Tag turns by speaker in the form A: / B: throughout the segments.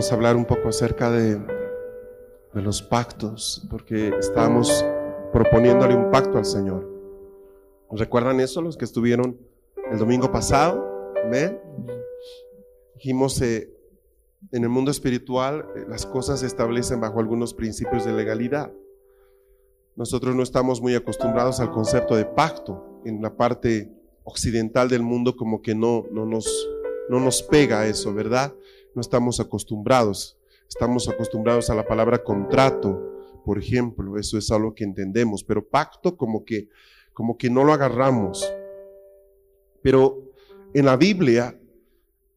A: Vamos a hablar un poco acerca de, de los pactos, porque estamos proponiéndole un pacto al Señor. ¿Recuerdan eso los que estuvieron el domingo pasado? ¿Amén? Dijimos, eh, en el mundo espiritual eh, las cosas se establecen bajo algunos principios de legalidad. Nosotros no estamos muy acostumbrados al concepto de pacto. En la parte occidental del mundo como que no, no, nos, no nos pega eso, ¿verdad? No estamos acostumbrados. Estamos acostumbrados a la palabra contrato, por ejemplo, eso es algo que entendemos, pero pacto como que, como que no lo agarramos. Pero en la Biblia,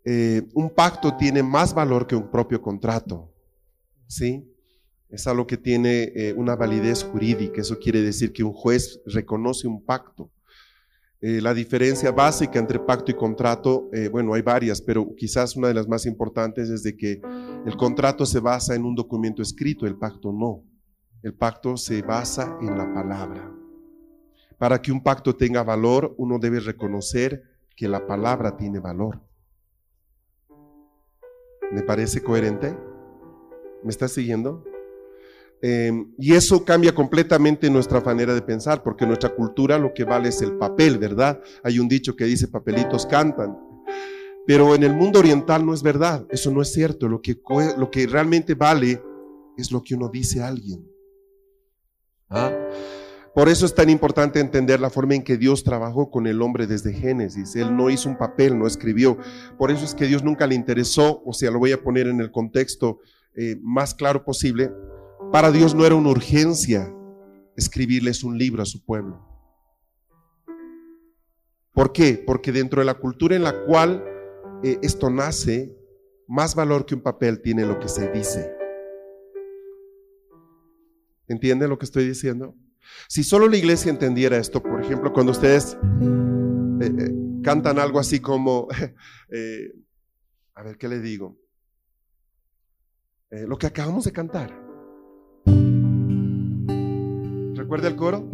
A: eh, un pacto tiene más valor que un propio contrato, ¿sí? Es algo que tiene eh, una validez jurídica, eso quiere decir que un juez reconoce un pacto. Eh, la diferencia básica entre pacto y contrato, eh, bueno, hay varias, pero quizás una de las más importantes es de que el contrato se basa en un documento escrito, el pacto no. El pacto se basa en la palabra. Para que un pacto tenga valor, uno debe reconocer que la palabra tiene valor. ¿Me parece coherente? ¿Me está siguiendo? Em, y eso cambia completamente nuestra manera de pensar, porque nuestra cultura lo que vale es el papel, ¿verdad? Hay un dicho que dice, papelitos cantan. Pero en el mundo oriental no es verdad, eso no es cierto. Lo que, lo que realmente vale es lo que uno dice a alguien. ¿Ah? Por eso es tan importante entender la forma en que Dios trabajó con el hombre desde Génesis. Él no hizo un papel, no escribió. Por eso es que Dios nunca le interesó, o sea, lo voy a poner en el contexto eh, más claro posible, para Dios no era una urgencia escribirles un libro a su pueblo. ¿Por qué? Porque dentro de la cultura en la cual eh, esto nace, más valor que un papel tiene lo que se dice. ¿Entienden lo que estoy diciendo? Si solo la iglesia entendiera esto, por ejemplo, cuando ustedes eh, eh, cantan algo así como, a ver, ¿qué le digo? lo que acabamos de cantar. ¿Recuerda el coro?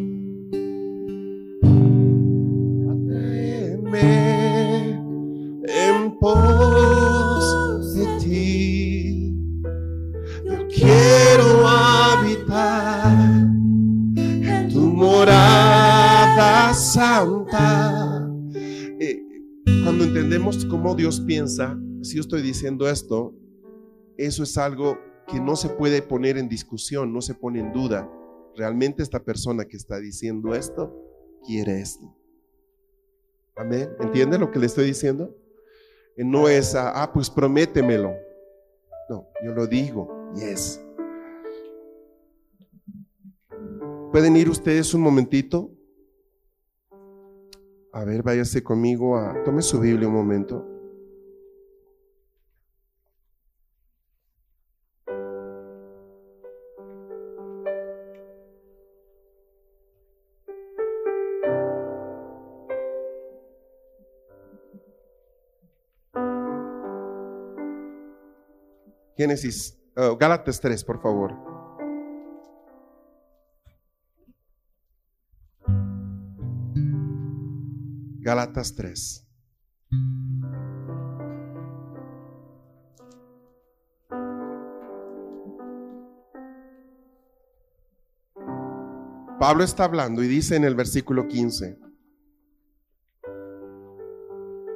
A: en pos de ti. Yo quiero habitar en tu morada santa. Eh, cuando entendemos cómo Dios piensa, si yo estoy diciendo esto, eso es algo que no se puede poner en discusión, no se pone en duda realmente esta persona que está diciendo esto quiere esto. Amén. ¿Entiende lo que le estoy diciendo? No es, ah, pues prométemelo. No, yo lo digo, yes. ¿Pueden ir ustedes un momentito? A ver, váyase conmigo a, tome su Biblia un momento. Génesis, uh, Gálatas 3, por favor. Gálatas 3. Pablo está hablando y dice en el versículo 15,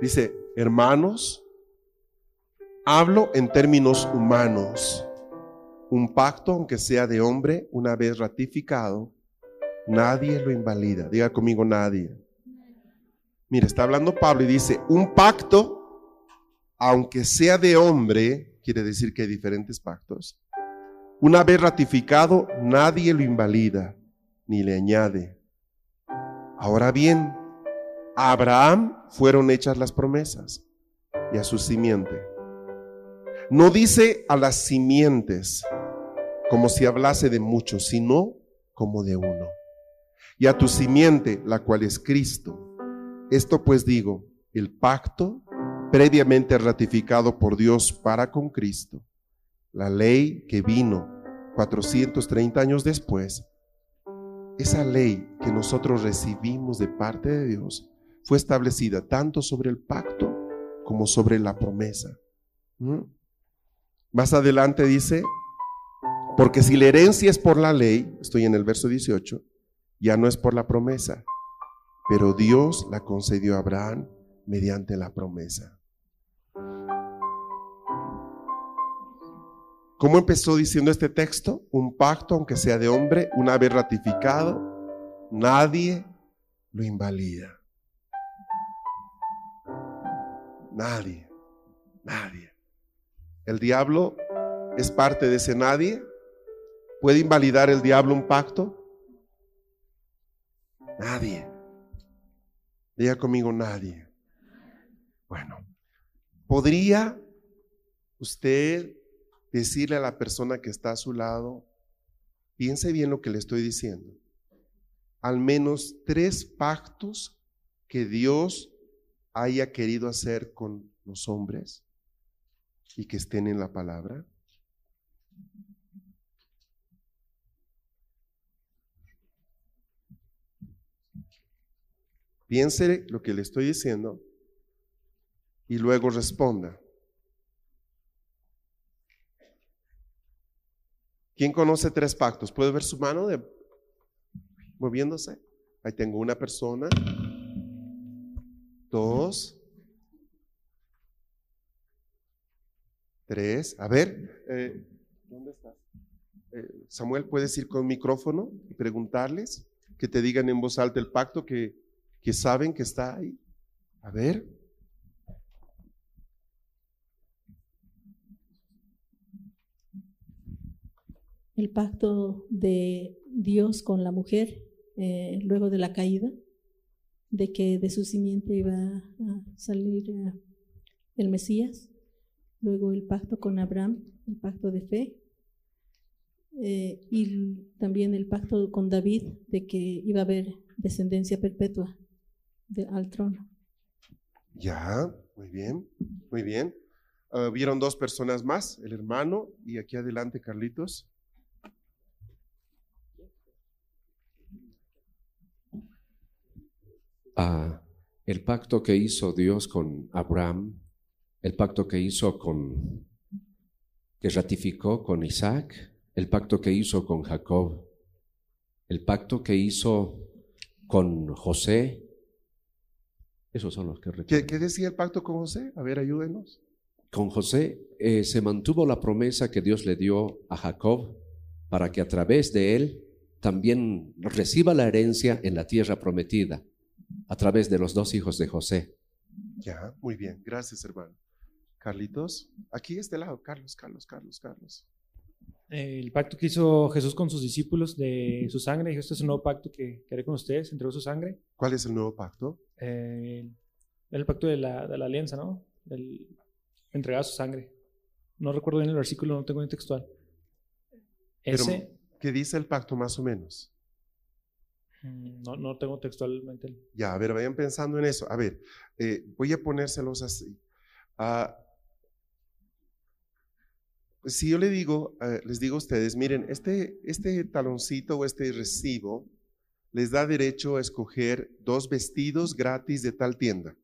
A: dice, hermanos, Hablo en términos humanos. Un pacto, aunque sea de hombre, una vez ratificado, nadie lo invalida. Diga conmigo nadie. Mira, está hablando Pablo y dice, un pacto, aunque sea de hombre, quiere decir que hay diferentes pactos. Una vez ratificado, nadie lo invalida ni le añade. Ahora bien, A Abraham fueron hechas las promesas y a su simiente. No dice a las simientes como si hablase de muchos, sino como de uno. Y a tu simiente, la cual es Cristo. Esto pues digo, el pacto previamente ratificado por Dios para con Cristo, la ley que vino 430 años después, esa ley que nosotros recibimos de parte de Dios fue establecida tanto sobre el pacto como sobre la promesa. ¿Mm? Más adelante dice, porque si la herencia es por la ley, estoy en el verso 18, ya no es por la promesa, pero Dios la concedió a Abraham mediante la promesa. ¿Cómo empezó diciendo este texto? Un pacto, aunque sea de hombre, una vez ratificado, nadie lo invalida. Nadie, nadie. El diablo es parte de ese nadie. ¿Puede invalidar el diablo un pacto? Nadie. Diga conmigo nadie. Bueno, ¿podría usted decirle a la persona que está a su lado, piense bien lo que le estoy diciendo, al menos tres pactos que Dios haya querido hacer con los hombres y que estén en la palabra? Piense lo que le estoy diciendo y luego responda. ¿Quién conoce tres pactos? ¿Puede ver su mano moviéndose? Ahí tengo una persona, dos, tres. A ver, eh, ¿dónde estás? Eh, Samuel, ¿puedes ir con micrófono y preguntarles? Que te digan en voz alta el pacto que, que saben que está ahí. A ver.
B: el pacto de Dios con la mujer eh, luego de la caída, de que de su simiente iba a salir eh, el Mesías, luego el pacto con Abraham, el pacto de fe, eh, y también el pacto con David de que iba a haber descendencia perpetua al trono.
A: Ya, muy bien, muy bien. Ah, vieron dos personas más, el hermano y aquí adelante Carlitos.
C: el pacto que hizo Dios con Abraham, el pacto que hizo con, que ratificó con Isaac, el pacto que hizo con Jacob, el pacto que hizo con José. Esos son los que.
A: ¿Qué, decía el pacto con José? A ver, ayúdenos.
C: Con José eh, se mantuvo la promesa que Dios le dio a Jacob para que a través de él también reciba la herencia en la tierra prometida a través de los dos hijos de José.
A: Ya, muy bien. Gracias, hermano. Carlitos, aquí este lado. Carlos, Carlos, Carlos, Carlos.
D: El pacto que hizo Jesús con sus discípulos de su sangre, dijo, este es un nuevo pacto que, haré con ustedes, entregó su sangre.
A: ¿Cuál es el nuevo pacto?
D: Eh, el pacto de la, de la alianza, ¿no? El, entregar su sangre. No recuerdo bien el versículo, no tengo en textual.
A: Ese, ¿Qué dice el pacto más o menos?
D: Mm, no, no tengo textualmente.
A: Ya, a ver, vayan pensando en eso. A ver, eh, voy a ponérselos así. Ah, si yo le digo, eh, les digo a ustedes, miren, este, este taloncito o este recibo les da derecho a escoger dos vestidos gratis de tal tienda.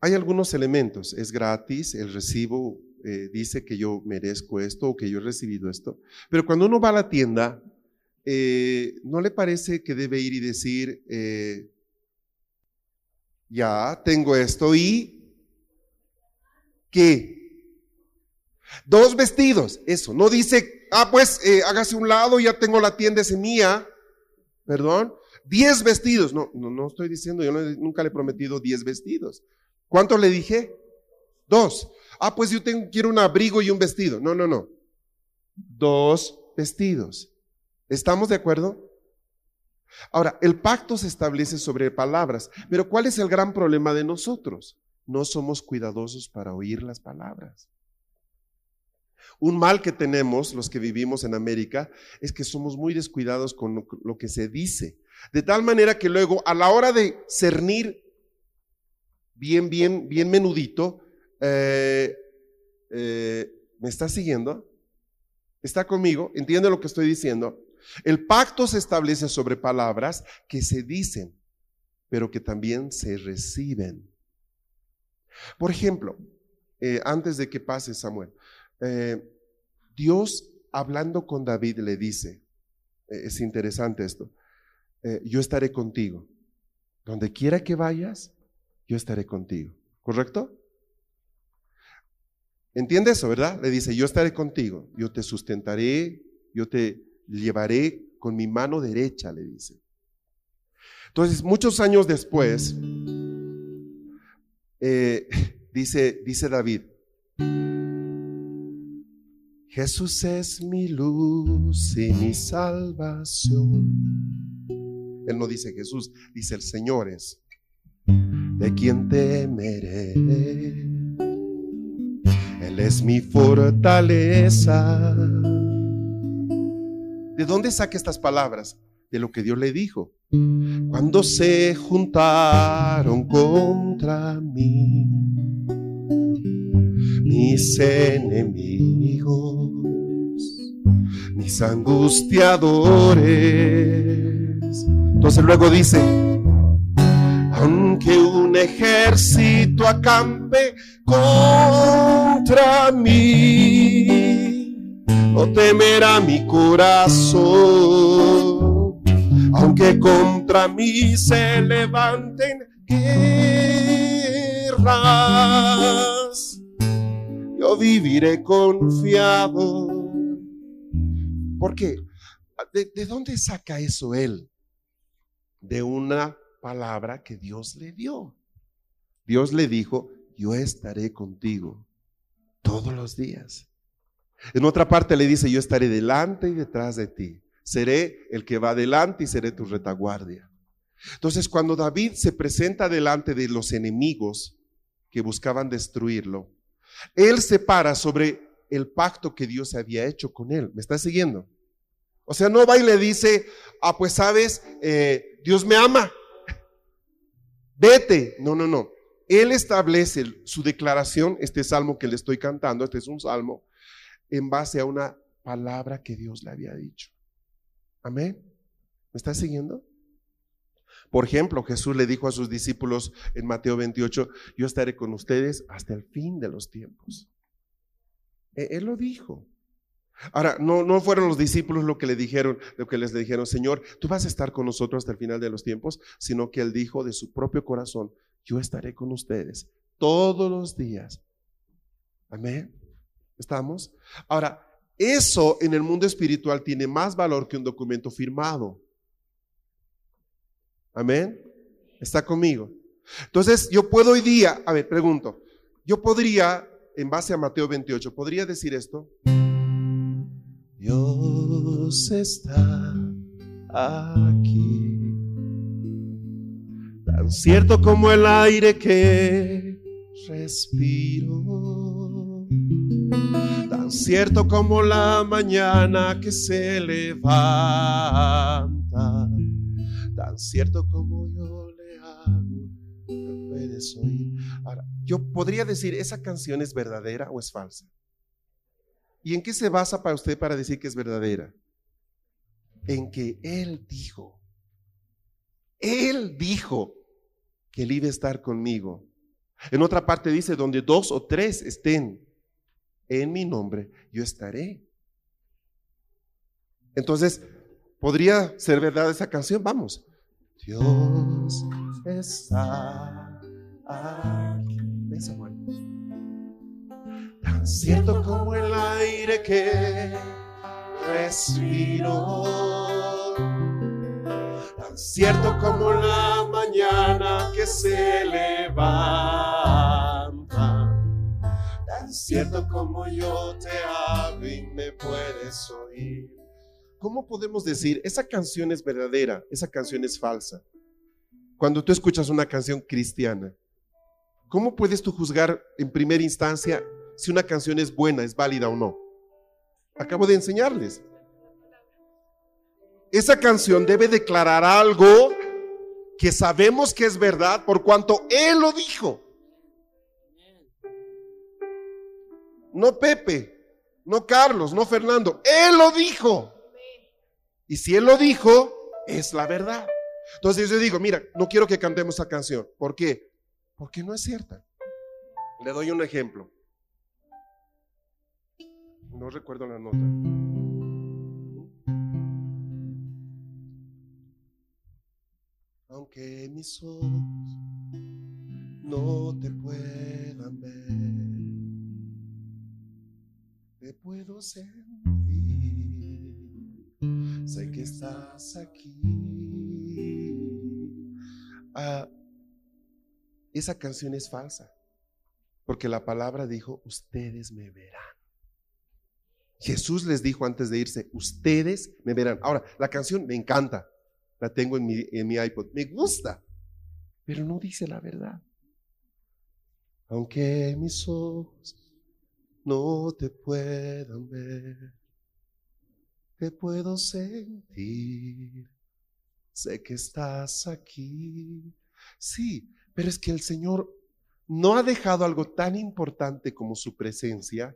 A: Hay algunos elementos, es gratis, el recibo eh, dice que yo merezco esto o que yo he recibido esto, pero cuando uno va a la tienda, eh, ¿no le parece que debe ir y decir, ya tengo esto y qué? Dos vestidos, eso, no dice, ah, pues eh, hágase un lado, ya tengo la tienda, es mía, perdón, diez vestidos, no, no, no estoy diciendo, yo nunca le he prometido diez vestidos. ¿Cuánto le dije? Dos. Ah, pues yo tengo, quiero un abrigo y un vestido. No, no, no. Dos vestidos. ¿Estamos de acuerdo? Ahora, el pacto se establece sobre palabras, pero ¿cuál es el gran problema de nosotros? No somos cuidadosos para oír las palabras. Un mal que tenemos los que vivimos en América es que somos muy descuidados con lo, que se dice. De tal manera que luego a la hora de cernir bien, bien, bien menudito, eh, eh, ¿me está siguiendo? ¿Está conmigo? ¿Entiende lo que estoy diciendo? El pacto se establece sobre palabras que se dicen, pero que también se reciben. Por ejemplo, eh, antes de que pase Samuel, eh, Dios hablando con David le dice, eh, es interesante esto, yo estaré contigo. Donde quiera que vayas, yo estaré contigo. ¿Correcto? ¿Entiende eso, verdad? Le dice, yo estaré contigo, yo te sustentaré, yo te llevaré con mi mano derecha, le dice. Entonces, muchos años después, eh, dice, dice David, Jesús es mi luz y mi salvación. Él no dice Jesús, dice el Señor es, de quien temeré. Él es mi fortaleza ¿De dónde saca estas palabras? De lo que Dios le dijo. Cuando se juntaron contra mí mis enemigos, mis angustiadores. Entonces luego dice, aunque un ejército acampe contra mí, no temerá mi corazón, aunque contra mí se levanten guerras, yo viviré confiado. Porque, ¿de, ¿de dónde saca eso él? De una palabra que Dios le dio. Dios le dijo, yo estaré contigo todos los días. En otra parte le dice, yo estaré delante y detrás de ti. Seré el que va adelante y seré tu retaguardia. Entonces, cuando David se presenta delante de los enemigos que buscaban destruirlo, él se para sobre el pacto que Dios había hecho con él. ¿Me está siguiendo? O sea, no va y le dice, ah, pues sabes, eh, Dios me ama. Vete. No, no, no. Él establece su declaración, este salmo que le estoy cantando, este es un salmo, en base a una palabra que Dios le había dicho. Amén. ¿Me está siguiendo? Por ejemplo, Jesús le dijo a sus discípulos en Mateo 28, yo estaré con ustedes hasta el fin de los tiempos. E, él lo dijo. Ahora, no, no fueron los discípulos lo que le dijeron, lo que les dijeron, Señor, tú vas a estar con nosotros hasta el final de los tiempos, sino que él dijo de su propio corazón, yo estaré con ustedes todos los días. Amén. ¿Estamos? Ahora, eso en el mundo espiritual tiene más valor que un documento firmado. Amén. ¿Está conmigo? Entonces, yo puedo hoy día, a ver, pregunto, yo podría, en base a Mateo 28, ¿podría decir esto? Dios está aquí, tan cierto como el aire que respiro tan cierto como la mañana que se levanta, tan cierto como yo le hago, puedes oír. Ahora, yo podría decir, ¿esa canción es verdadera o es falsa? ¿Y en qué se basa para usted para decir que es verdadera? En que Él dijo, Él dijo que Él iba a estar conmigo. En otra parte dice, donde dos o tres estén en mi nombre, yo estaré. Entonces, ¿podría ser verdad esa canción? Vamos. Dios está aquí. Tan cierto como el aire que respiro. Tan cierto como la mañana que se levanta cierto como yo te hablo y me puedes oír. ¿cómo podemos decir, esa canción es verdadera, esa canción es falsa? Cuando tú escuchas una canción cristiana, ¿cómo puedes tú juzgar en primera instancia si una canción es buena, es válida o no? Acabo de enseñarles. Esa canción debe declarar algo que sabemos que es verdad por cuanto Él lo dijo. No Pepe, no Carlos, no Fernando. Él lo dijo. Y si Él lo dijo, es la verdad. Entonces yo digo, mira, no quiero que cantemos esa canción. ¿Por qué? Porque no es cierta. Le doy un ejemplo. No recuerdo la nota. Aunque mis ojos no te puedan ver, te puedo sentir. Sé que estás aquí. Ah, esa canción es falsa, porque la palabra dijo, ustedes me verán. Jesús les dijo antes de irse, ustedes me verán. Ahora, la canción me encanta, la tengo en mi, en mi iPod, me gusta, pero no dice la verdad. Aunque mis ojos no te puedan ver, te puedo sentir. Sé que estás aquí. Sí, pero es que el Señor no ha dejado algo tan importante como su presencia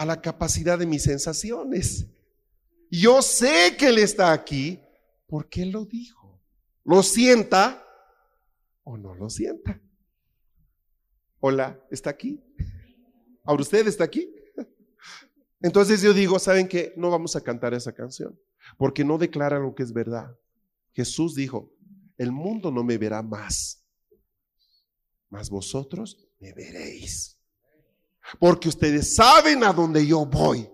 A: a la capacidad de mis sensaciones. Yo sé que Él está aquí porque Él lo dijo. Lo sienta o no lo sienta. Hola, ¿está aquí? ¿Ahora usted está aquí? Entonces yo digo, ¿saben qué? No vamos a cantar esa canción porque no declara lo que es verdad. Jesús dijo, el mundo no me verá más, mas vosotros me veréis. Porque ustedes saben a dónde yo voy.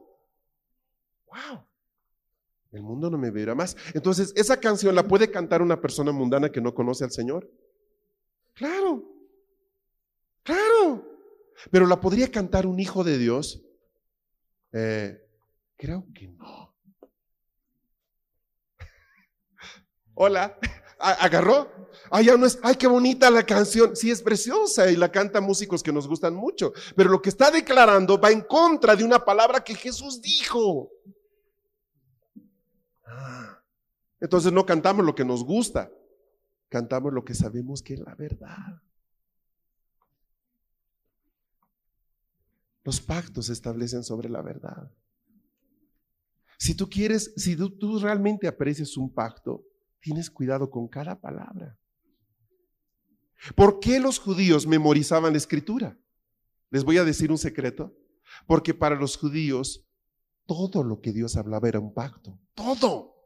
A: Wow. El mundo no me verá más. Entonces, ¿esa canción la puede cantar una persona mundana que no conoce al Señor? Claro. Claro. Pero ¿la podría cantar un hijo de Dios? Eh, creo que no. Hola, agarró. Ay, no es, ay, qué bonita la canción. Sí, es preciosa y la canta músicos que nos gustan mucho. Pero lo que está declarando va en contra de una palabra que Jesús dijo. Ah, entonces no cantamos lo que nos gusta, cantamos lo que sabemos que es la verdad. Los pactos se establecen sobre la verdad. Si tú quieres, si tú realmente aprecias un pacto, tienes cuidado con cada palabra. ¿Por qué los judíos memorizaban la escritura? Les voy a decir un secreto. Porque para los judíos todo lo que Dios hablaba era un pacto. Todo.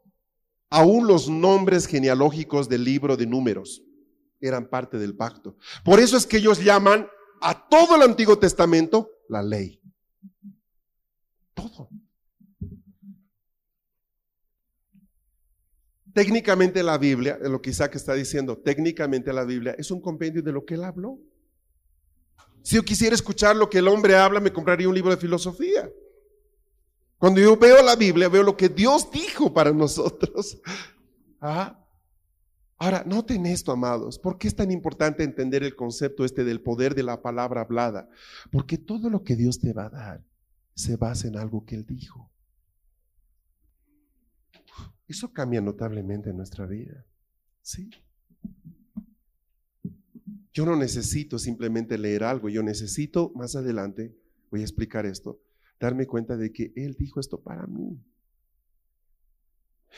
A: Aún los nombres genealógicos del libro de números eran parte del pacto. Por eso es que ellos llaman a todo el Antiguo Testamento la ley. Todo. Técnicamente la Biblia, lo que Isaac está diciendo, técnicamente la Biblia es un compendio de lo que él habló. Si yo quisiera escuchar lo que el hombre habla, me compraría un libro de filosofía. Cuando yo veo la Biblia, veo lo que Dios dijo para nosotros. Ah. Ahora, noten esto, amados. ¿Por qué es tan importante entender el concepto este del poder de la palabra hablada? Porque todo lo que Dios te va a dar se basa en algo que Él dijo. Eso cambia notablemente nuestra vida. ¿Sí? Yo no necesito simplemente leer algo, yo necesito más adelante, voy a explicar esto, darme cuenta de que Él dijo esto para mí.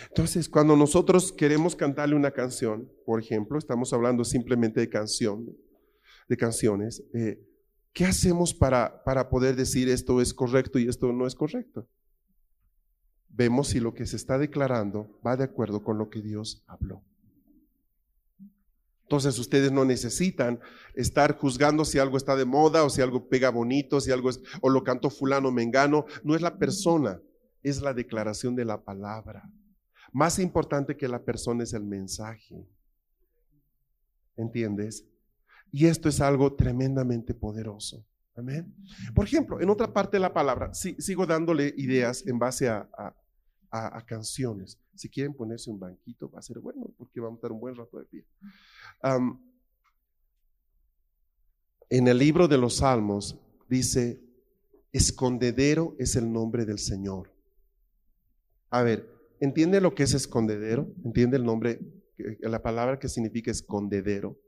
A: Entonces, cuando nosotros queremos cantarle una canción, por ejemplo, estamos hablando simplemente de canción, de canciones, eh, ¿qué hacemos para, para poder decir esto es correcto y esto no es correcto? Vemos si lo que se está declarando va de acuerdo con lo que Dios habló. Entonces ustedes no necesitan estar juzgando si algo está de moda o si algo pega bonito, si algo es, o lo cantó fulano mengano. No es la persona, es la declaración de la palabra. Más importante que la persona es el mensaje. ¿Entiendes? Y esto es algo tremendamente poderoso. Amén. Por ejemplo, en otra parte de la palabra, sigo dándole ideas en base a, a, a canciones. Si quieren ponerse un banquito, va a ser bueno, porque vamos a estar un buen rato de pie. En el libro de los Salmos dice, escondedero es el nombre del Señor. A ver, ¿entiende lo que es escondedero? ¿Entiende el nombre, que- la palabra que significa escondedero?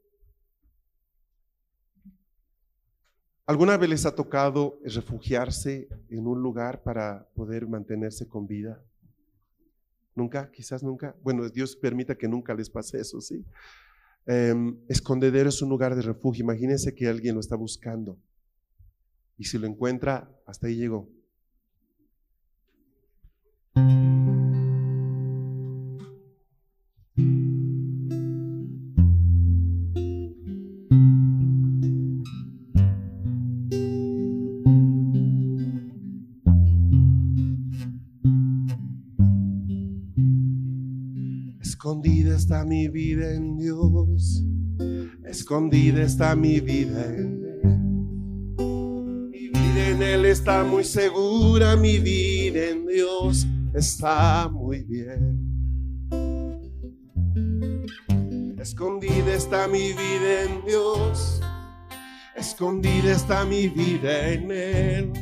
A: ¿Alguna vez les ha tocado refugiarse en un lugar para poder mantenerse con vida? Nunca, quizás nunca. Bueno, Dios permita que nunca les pase eso, ¿sí? Em, escondedero es un lugar de refugio. Imagínense que alguien lo está buscando. Y si lo encuentra, hasta ahí llegó. Mi vida en Dios. Escondida está mi vida en Él. Mi vida en Él está muy segura. Mi vida en Dios está muy bien. Escondida está mi vida en Dios. Escondida está mi vida en Él.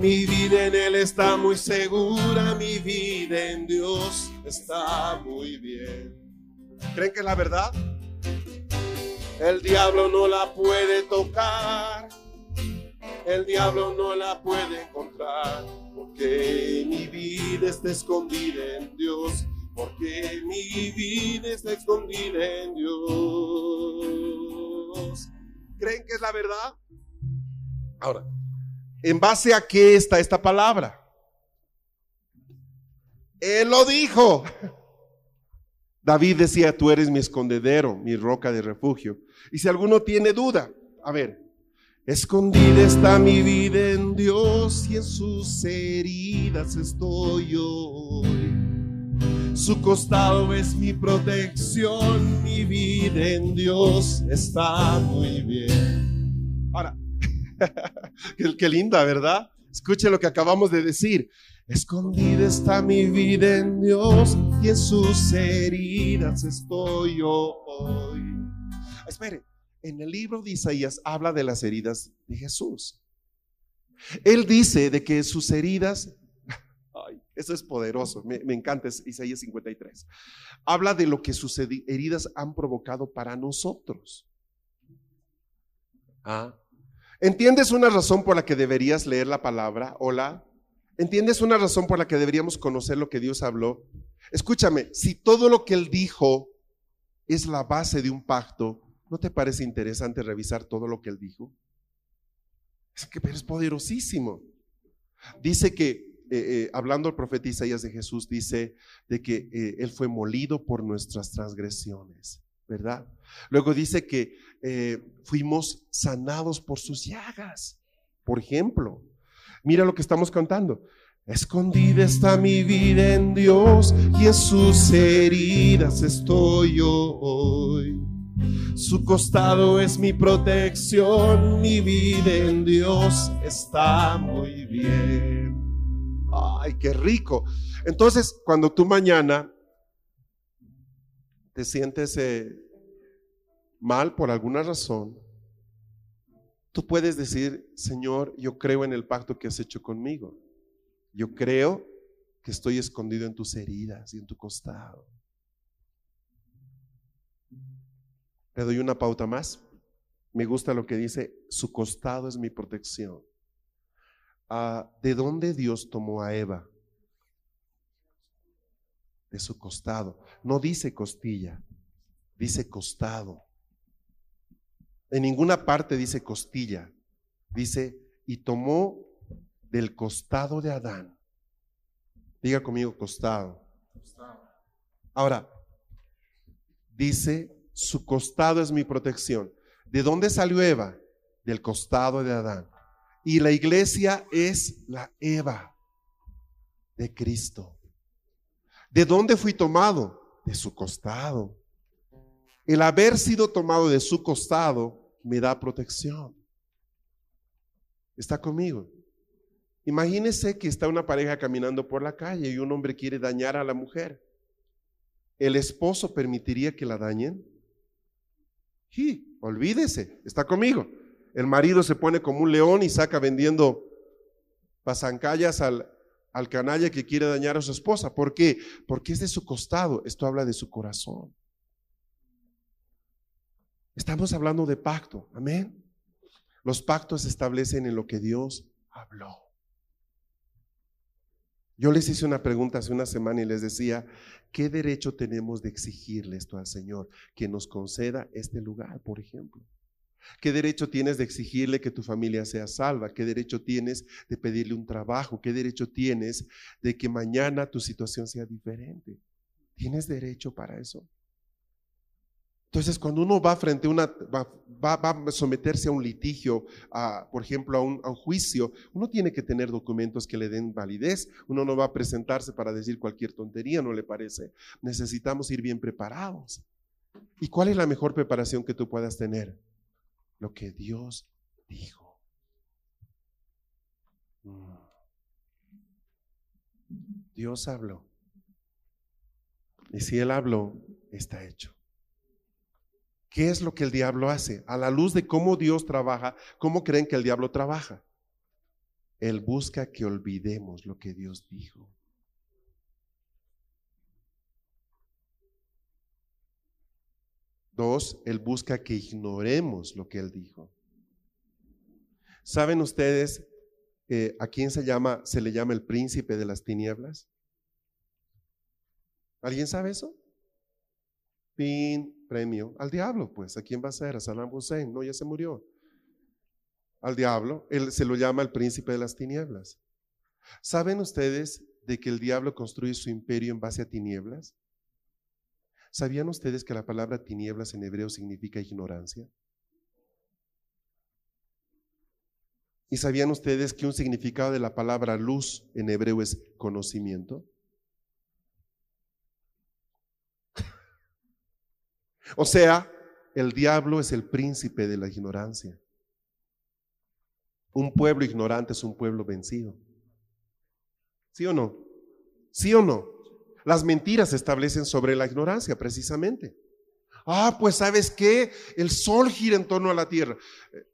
A: Mi vida en Él está muy segura, mi vida en Dios está muy bien. ¿Creen que es la verdad? El diablo no la puede tocar, el diablo no la puede encontrar, porque mi vida está escondida en Dios, porque mi vida está escondida en Dios. ¿Creen que es la verdad? Ahora, ¿En base a qué está esta palabra? Él lo dijo. David decía, tú eres mi escondedero, mi roca de refugio. Y si alguno tiene duda, a ver, escondida está mi vida en Dios y en sus heridas estoy hoy. Su costado es mi protección, mi vida en Dios está muy bien. Ahora, qué linda, ¿verdad? Escuche lo que acabamos de decir. Escondida está mi vida en Dios y sus heridas estoy yo hoy. Espere, en el libro de Isaías habla de las heridas de Jesús. Él dice de que sus heridas, ay, eso es poderoso, me, encanta es Isaías 53. Habla de lo que sus heri- heridas han provocado para nosotros. Ah, ¿Entiendes una razón por la que deberías leer la palabra? Hola. ¿Entiendes una razón por la que deberíamos conocer lo que Dios habló? Escúchame, si todo lo que Él dijo es la base de un pacto, ¿no te parece interesante revisar todo lo que Él dijo? Es que pero es poderosísimo. Dice que, eh, eh, hablando el profeta Isaías de Jesús, dice de que eh, Él fue molido por nuestras transgresiones, ¿verdad? Luego dice que fuimos sanados por sus llagas. Por ejemplo, mira lo que estamos cantando. Escondida está mi vida en Dios y en sus heridas estoy yo hoy. Su costado es mi protección, mi vida en Dios está muy bien. Ay, qué rico. Entonces, cuando tú mañana te sientes eh, mal por alguna razón, tú puedes decir, Señor, yo creo en el pacto que has hecho conmigo. Yo creo que estoy escondido en tus heridas y en tu costado. Le doy una pauta más. Me gusta lo que dice, su costado es mi protección. Ah, ¿De dónde Dios tomó a Eva? De su costado. No dice costilla, dice costado. En ninguna parte dice costilla. Dice, y tomó del costado de Adán. Diga conmigo costado. Ahora, dice, su costado es mi protección. ¿De dónde salió Eva? Del costado de Adán. Y la iglesia es la Eva de Cristo. ¿De dónde fui tomado? De su costado. El haber sido tomado de su costado me da protección. ¿Está conmigo? Imagínese que está una pareja caminando por la calle y un hombre quiere dañar a la mujer. ¿El esposo permitiría que la dañen? Sí, olvídese, está conmigo. El marido se pone como un león y saca vendiendo pasancallas al, al canalla que quiere dañar a su esposa. ¿Por qué? Porque es de su costado. Esto habla de su corazón. Estamos hablando de pacto. Amén. Los pactos se establecen en lo que Dios habló. Yo les hice una pregunta hace una semana y les decía, ¿qué derecho tenemos de exigirle esto al Señor? Que nos conceda este lugar, por ejemplo. ¿Qué derecho tienes de exigirle que tu familia sea salva? ¿Qué derecho tienes de pedirle un trabajo? ¿Qué derecho tienes de que mañana tu situación sea diferente? ¿Tienes derecho para eso? Entonces, cuando uno va frente a una, va, a someterse a un litigio, por ejemplo, a un, a un, juicio, uno tiene que tener documentos que le den validez. Uno no va a presentarse para decir cualquier tontería, ¿no le parece? Necesitamos ir bien preparados. ¿Y cuál es la mejor preparación que tú puedas tener? Lo que Dios dijo. Mm. Dios habló. Y si Él habló, está hecho. ¿Qué es lo que el diablo hace? A la luz de cómo Dios trabaja, ¿cómo creen que el diablo trabaja? Él busca que olvidemos lo que Dios dijo. Dos, Él busca que ignoremos lo que Él dijo. ¿Saben ustedes eh, a quién se llama, se le llama el príncipe de las tinieblas? ¿Alguien sabe eso? Pin, al diablo, pues. ¿A quién va a ser? A Saddam Hussein. No, ya se murió. Al diablo, él se lo llama el príncipe de las tinieblas. ¿Saben ustedes de que el diablo construye su imperio en base a tinieblas? ¿Sabían ustedes que la palabra tinieblas en hebreo significa ignorancia? ¿Y sabían ustedes que un significado de la palabra luz en hebreo es conocimiento? O sea, el diablo es el príncipe de la ignorancia. Un pueblo ignorante es un pueblo vencido. ¿Sí o no? ¿Sí o no? Las mentiras se establecen sobre la ignorancia, precisamente. Ah, pues sabes qué? El sol gira en torno a la tierra. Eh,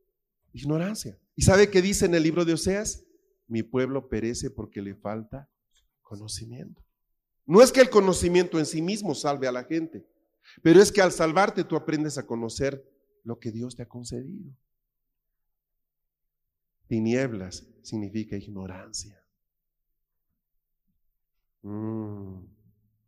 A: ignorancia. ¿Y sabe qué dice en el libro de Oseas? Mi pueblo perece porque le falta conocimiento. No es que el conocimiento en sí mismo salve a la gente. Pero es que al salvarte tú aprendes a conocer lo que Dios te ha concedido. Tinieblas significa ignorancia. Mm.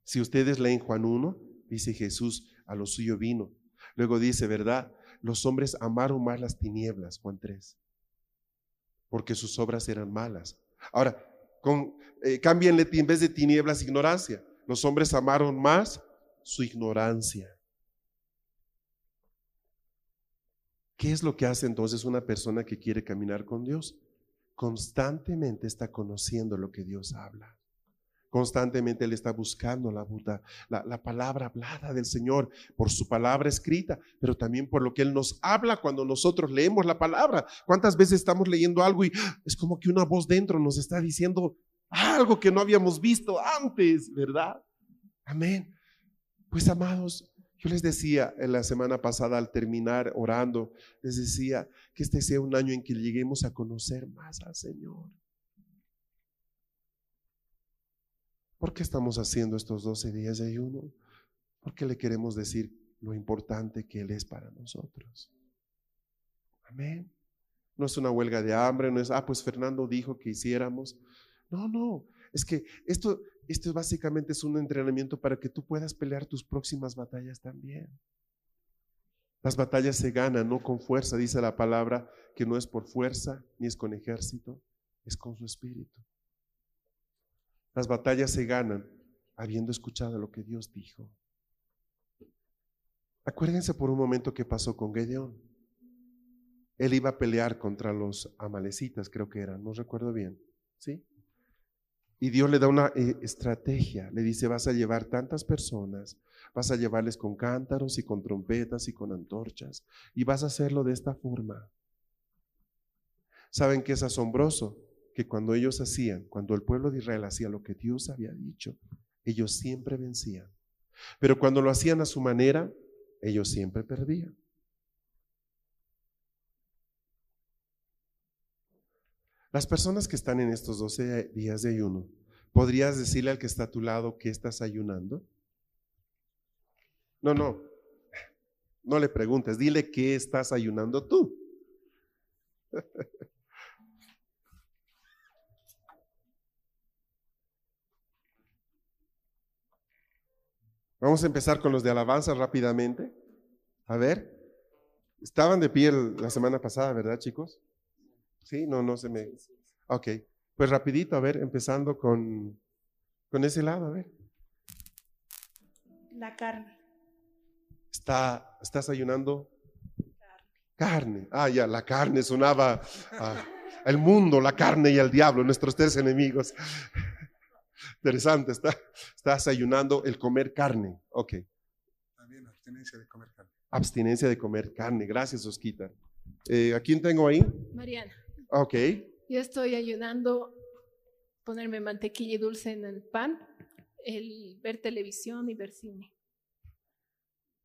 A: Si ustedes leen Juan 1, dice Jesús, a lo suyo vino. Luego dice, ¿verdad? Los hombres amaron más las tinieblas, Juan 3, porque sus obras eran malas. Ahora, con, eh, cámbienle en vez de tinieblas, ignorancia. Los hombres amaron más su ignorancia. ¿Qué es lo que hace entonces una persona que quiere caminar con Dios? Constantemente está conociendo lo que Dios habla. Constantemente Él está buscando la, la, la, palabra hablada del Señor por su palabra escrita, pero también por lo que Él nos habla cuando nosotros leemos la palabra. ¿Cuántas veces estamos leyendo algo y es como que una voz dentro nos está diciendo algo que no habíamos visto antes, ¿verdad? Amén. Pues amados, yo les decía en la semana pasada al terminar orando, les decía que este sea un año en que lleguemos a conocer más al Señor. ¿Por qué estamos haciendo estos 12 días de ayuno? Porque le queremos decir lo importante que Él es para nosotros. Amén. No es una huelga de hambre, no es, ah, pues Fernando dijo que hiciéramos. No, no, es que esto, esto básicamente es un entrenamiento para que tú puedas pelear tus próximas batallas también. Las batallas se ganan no con fuerza, dice la palabra, que no es por fuerza ni es con ejército, es con su espíritu. Las batallas se ganan habiendo escuchado lo que Dios dijo. Acuérdense por un momento qué pasó con Gedeón. Él iba a pelear contra los amalecitas, creo que eran, no recuerdo bien. ¿Sí? Y Dios le da una eh, estrategia. Le dice, vas a llevar tantas personas, vas a llevarles con cántaros y con trompetas y con antorchas. Y vas a hacerlo de esta forma. ¿Saben qué es asombroso? que cuando ellos hacían, cuando el pueblo de Israel hacía lo que Dios había dicho, ellos siempre vencían. Pero cuando lo hacían a su manera, ellos siempre perdían. Las personas que están en estos 12 días de ayuno, ¿podrías decirle al que está a tu lado que estás ayunando? No, no. No le preguntes, dile qué estás ayunando tú. Vamos a empezar con los de alabanza rápidamente. A ver, estaban de pie la semana pasada, ¿verdad, chicos? Sí, no, no se me. Ok, pues rapidito, a ver, empezando con, con ese lado, a ver.
E: La carne.
A: Está, ¿Estás ayunando? Carne. Ah, ya, la carne sonaba el mundo, la carne y el diablo, nuestros tres enemigos. Interesante, está, estás ayunando el comer carne. Ok.
F: También abstinencia de comer carne.
A: Abstinencia de comer carne. Gracias, Osquita. Eh, ¿A quién tengo ahí?
E: Mariana.
A: Ok.
E: Yo estoy ayudando ponerme mantequilla y dulce en el pan, el ver televisión y ver cine.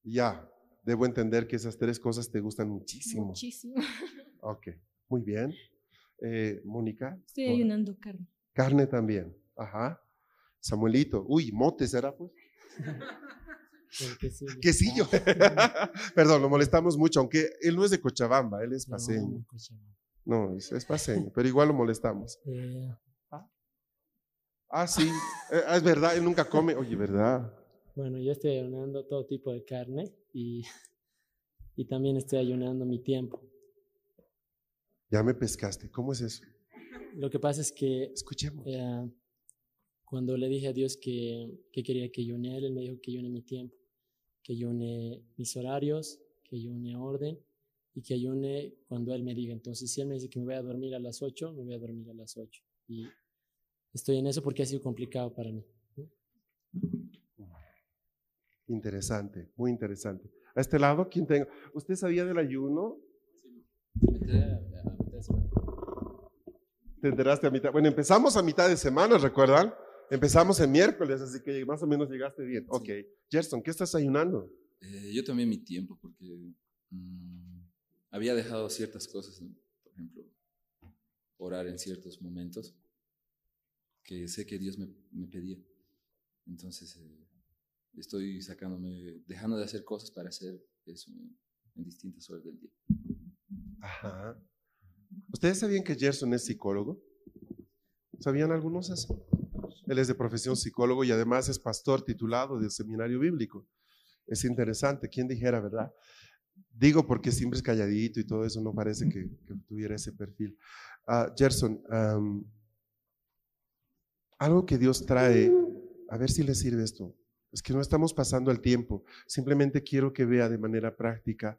A: Ya, debo entender que esas tres cosas te gustan muchísimo.
E: Muchísimo.
A: Ok, muy bien. Eh, Mónica.
B: Estoy ayunando carne.
A: Carne también. Ajá. Samuelito. Uy, mote será pues.
G: quesillo.
A: Quesillo. Perdón, lo molestamos mucho, aunque él no es de Cochabamba, él es paseño. No, es, es paseño, pero igual lo molestamos.
G: Eh,
A: Ah, sí, eh, es verdad, él nunca come. Oye, ¿verdad?
G: bueno, yo estoy ayunando todo tipo de carne y, y también estoy ayunando mi tiempo.
A: Ya me pescaste. ¿Cómo es eso?
G: Lo que pasa es que
A: Escuchemos.
G: eh, cuando le dije a Dios que, que quería que ayune Él, Él me dijo que ayune mi tiempo, que ayune mis horarios, que ayune orden y que ayune cuando Él me diga. Entonces, si Él me dice que me voy a dormir a las 8, me voy a dormir a las 8. Y estoy en eso porque ha sido complicado para mí.
A: Interesante, muy interesante. A este lado, ¿quién tengo? ¿Usted sabía del ayuno? Te enteraste a mitad. Bueno, empezamos a mitad de semana, ¿recuerdan? Empezamos el miércoles, así que más o menos llegaste bien. Ok. Gerson, ¿qué estás ayunando?
H: Eh, yo también mi tiempo, porque mm, había dejado ciertas cosas, por ejemplo, orar en ciertos momentos que sé que Dios me, me pedía. Entonces, eh, estoy sacándome, dejando de hacer cosas para hacer eso en, en distintas horas del día.
A: Ajá. ¿Ustedes sabían que Gerson es psicólogo? ¿Sabían algunos eso? Él es de profesión psicólogo y además es pastor titulado del seminario bíblico. Es interesante, ¿quién dijera, verdad? Digo porque siempre es calladito y todo eso, no parece que, tuviera ese perfil. Ah, Gerson, algo que Dios trae, a ver si le sirve esto. Es que no estamos pasando el tiempo, simplemente quiero que vea de manera práctica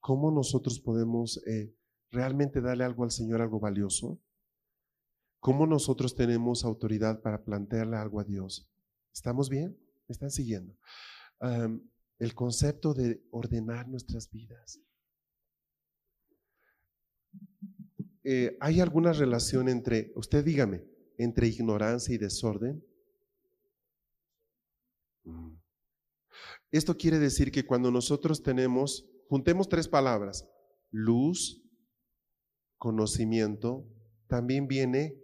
A: cómo nosotros podemos eh, realmente darle algo al Señor, algo valioso. ¿Cómo nosotros tenemos autoridad para plantearle algo a Dios? ¿Estamos bien? ¿Me están siguiendo? El concepto de ordenar nuestras vidas. Eh, ¿Hay alguna relación entre, usted dígame, entre ignorancia y desorden? Mm. Esto quiere decir que cuando nosotros tenemos, juntemos tres palabras, luz, conocimiento, también viene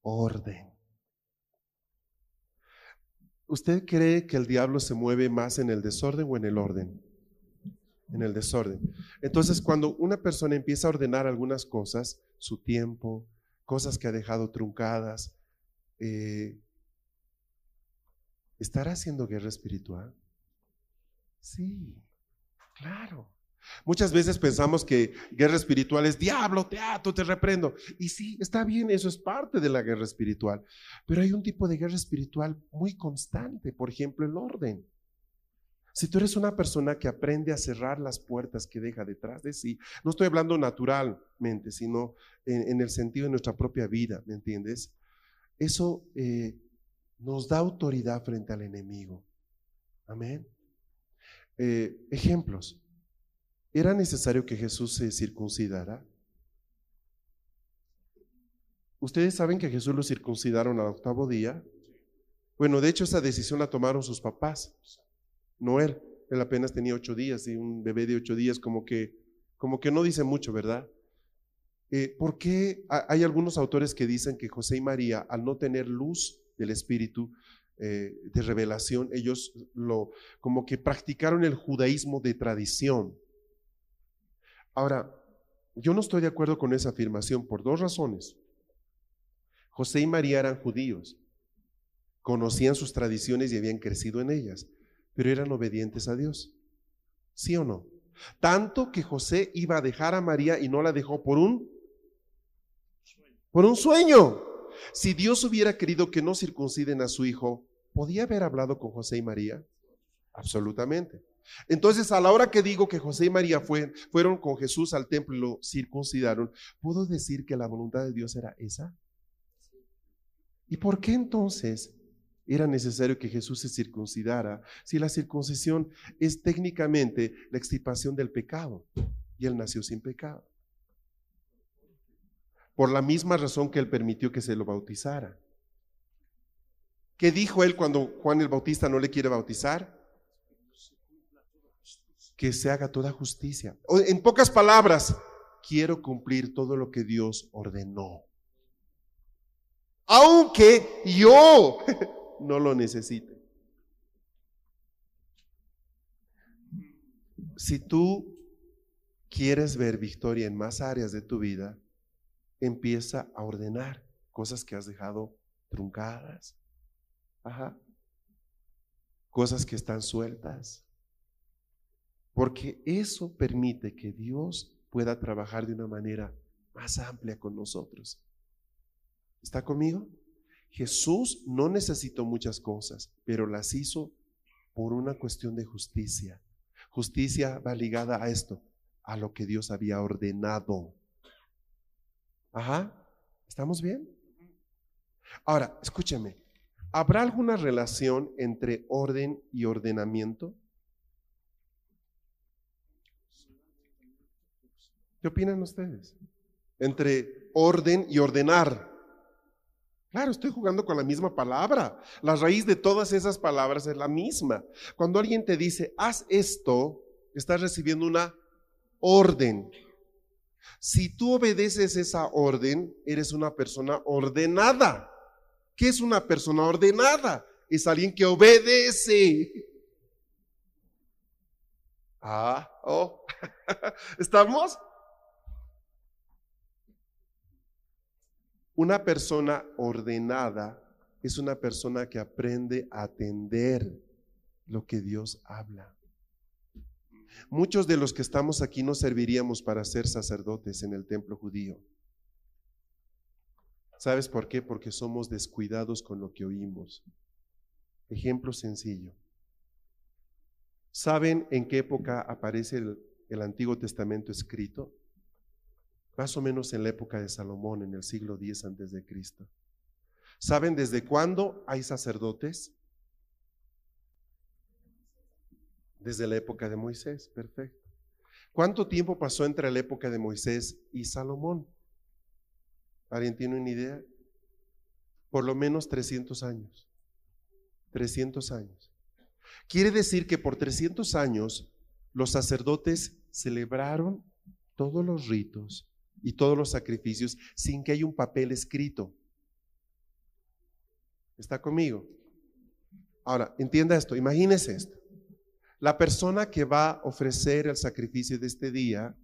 A: orden. ¿Usted cree que el diablo se mueve más en el desorden o en el orden? En el desorden. Entonces, cuando una persona empieza a ordenar algunas cosas, su tiempo, cosas que ha dejado truncadas, eh, ¿estará haciendo guerra espiritual? Sí, claro. Muchas veces pensamos que guerra espiritual es diablo, te ato, te reprendo. Y sí, está bien, eso es parte de la guerra espiritual. Pero hay un tipo de guerra espiritual muy constante, por ejemplo, el orden. Si tú eres una persona que aprende a cerrar las puertas que deja detrás de sí, no estoy hablando naturalmente, sino en, el sentido de nuestra propia vida, ¿me entiendes? Eso eh, nos da autoridad frente al enemigo. Amén. Eh, ejemplos. ¿Era necesario que Jesús se circuncidara? Ustedes saben que Jesús lo circuncidaron al octavo día. Bueno, de hecho esa decisión la tomaron sus papás, no él. Él apenas tenía ocho días y un bebé de ocho días como que, como que no dice mucho, ¿verdad? Eh, ¿Por qué hay algunos autores que dicen que José y María, al no tener luz del Espíritu eh, de revelación, ellos lo como que practicaron el judaísmo de tradición? Ahora, yo no estoy de acuerdo con esa afirmación por dos razones. José y María eran judíos, conocían sus tradiciones y habían crecido en ellas, pero eran obedientes a Dios. ¿Sí o no? Tanto que José iba a dejar a María y no la dejó por un por un sueño. Si Dios hubiera querido que no circunciden a su hijo, ¿podía haber hablado con José y María? Absolutamente. Entonces, a la hora que digo que José y María fueron con Jesús al templo y lo circuncidaron, ¿puedo decir que la voluntad de Dios era esa? ¿Y por qué entonces era necesario que Jesús se circuncidara si la circuncisión es técnicamente la extirpación del pecado y él nació sin pecado? Por la misma razón que él permitió que se lo bautizara. ¿Qué dijo él cuando Juan el Bautista no le quiere bautizar? Que se haga toda justicia. En pocas palabras, quiero cumplir todo lo que Dios ordenó. Aunque yo no lo necesite. Si tú quieres ver victoria en más áreas de tu vida, empieza a ordenar cosas que has dejado truncadas. Cosas que están sueltas. Porque eso permite que Dios pueda trabajar de una manera más amplia con nosotros. ¿Está conmigo? Jesús no necesitó muchas cosas, pero las hizo por una cuestión de justicia. Justicia va ligada a esto, a lo que Dios había ordenado. Ajá, ¿estamos bien? Ahora, escúcheme, ¿habrá alguna relación entre orden y ordenamiento? ¿Qué opinan ustedes? Entre orden y ordenar. Claro, estoy jugando con la misma palabra. La raíz de todas esas palabras es la misma. Cuando alguien te dice, haz esto, estás recibiendo una orden. Si tú obedeces esa orden, eres una persona ordenada. ¿Qué es una persona ordenada? Es alguien que obedece. Ah, oh. ¿Estamos? Una persona ordenada es una persona que aprende a atender lo que Dios habla. Muchos de los que estamos aquí no serviríamos para ser sacerdotes en el templo judío. ¿Sabes por qué? Porque somos descuidados con lo que oímos. Ejemplo sencillo. ¿Saben en qué época aparece el, Antiguo Testamento escrito? Más o menos en la época de Salomón, en el siglo X antes de Cristo. ¿Saben desde cuándo hay sacerdotes? Desde la época de Moisés, perfecto. ¿Cuánto tiempo pasó entre la época de Moisés y Salomón? ¿Alguien tiene una idea? Por lo menos 300 años. 300 años. Quiere decir que por 300 años los sacerdotes celebraron todos los ritos, y todos los sacrificios sin que haya un papel escrito. ¿Está conmigo? Ahora, entienda esto, imagínese esto. La persona que va a ofrecer el sacrificio de este día,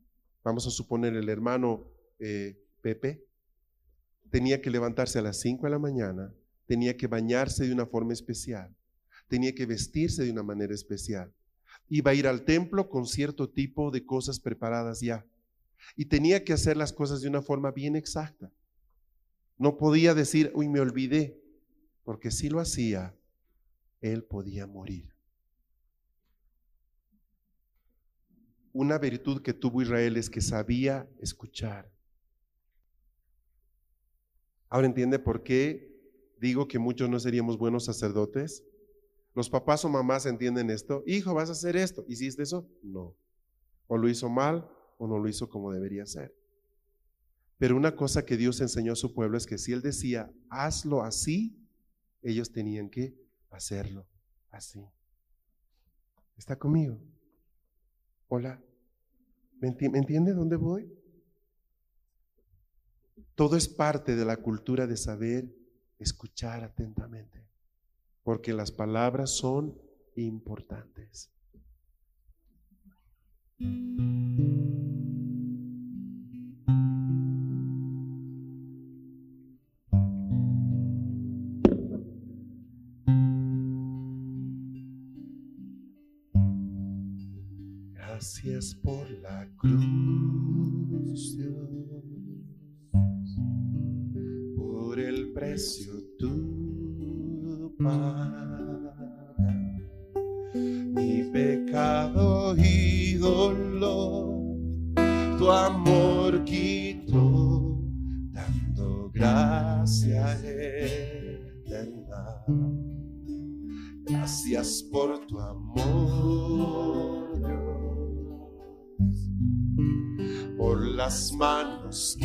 A: vamos a suponer el hermano eh, Pepe, tenía que levantarse a las 5 de la mañana, tenía que bañarse de una forma especial, tenía que vestirse de una manera especial, iba a ir al templo con cierto tipo de cosas preparadas ya. Y tenía que hacer las cosas de una forma bien exacta. No podía decir, uy, me olvidé, porque si lo hacía, él podía morir. Una virtud que tuvo Israel es que sabía escuchar. Ahora entiende por qué digo que muchos no seríamos buenos sacerdotes. Los papás o mamás entienden esto. Hijo, vas a hacer esto. ¿Hiciste eso? No. O lo hizo mal o no lo hizo como debería ser. Pero una cosa que Dios enseñó a su pueblo es que si Él decía, hazlo así, ellos tenían que hacerlo así. ¿Está conmigo? Hola. ¿Me, enti- me entiende dónde voy? Todo es parte de la cultura de saber escuchar atentamente, porque las palabras son importantes. Gracias por la cruz, por el precio manos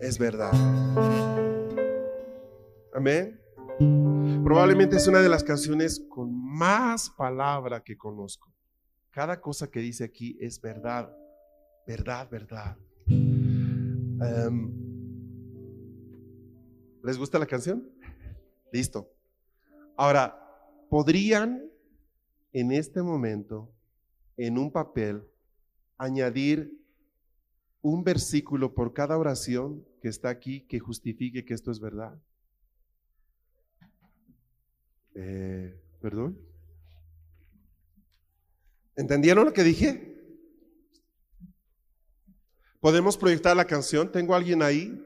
A: es verdad? Amén. Probablemente es una de las canciones con más palabra que conozco. Cada cosa que dice aquí es verdad, verdad, verdad. Em, ¿Les gusta la canción? Listo. Ahora, ¿podrían en este momento, en un papel, añadir un versículo por cada oración que está aquí que justifique que esto es verdad? Eh, ¿Perdón? ¿Entendieron lo que dije? ¿Podemos proyectar la canción? ¿Tengo alguien ahí?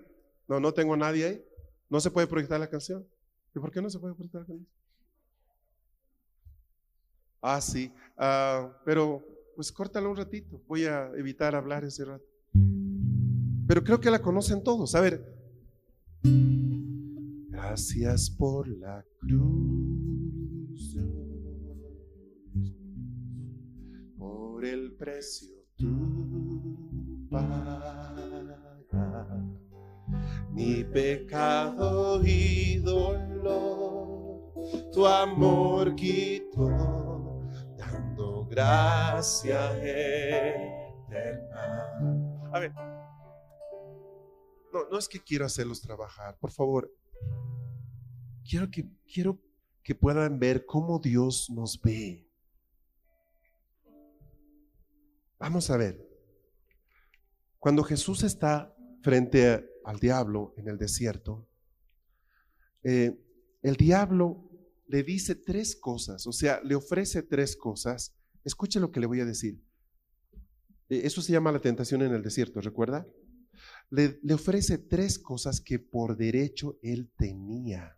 A: No, no tengo nadie ahí. ¿No se puede proyectar la canción? ¿Y por qué no se puede proyectar la canción? Ah, sí. Ah, pero pues córtala un ratito. Voy a evitar hablar ese rato. Pero creo que la conocen todos. A ver. Gracias por la cruz, por el precio tú pagas. Mi pecado y dolor, tu amor quitó, dando gracia eterna. A ver, no, no es que quiero hacerlos trabajar, por favor. Quiero que, quiero que puedan ver cómo Dios nos ve. Vamos a ver. Cuando Jesús está frente al diablo en el desierto, eh, el diablo le dice tres cosas, o sea, le ofrece tres cosas. Escuche lo que le voy a decir. Eh, Eso se llama la tentación en el desierto, ¿recuerda? Le, ofrece tres cosas que por derecho él tenía.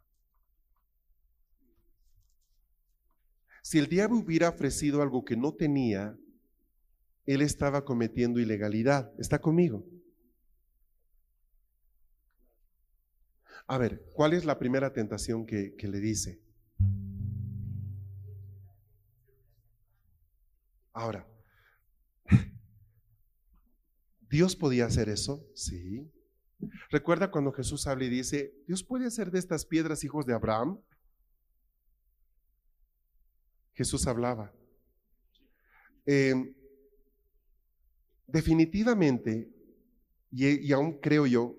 A: Si el diablo hubiera ofrecido algo que no tenía, él estaba cometiendo ilegalidad. ¿Está conmigo? A ver, ¿cuál es la primera tentación que, que le dice? Ahora, ¿Dios podía hacer eso? Sí. Recuerda cuando Jesús habla y dice, Dios puede hacer de estas piedras hijos de Abraham. Jesús hablaba. Eh, definitivamente, y, aún creo yo,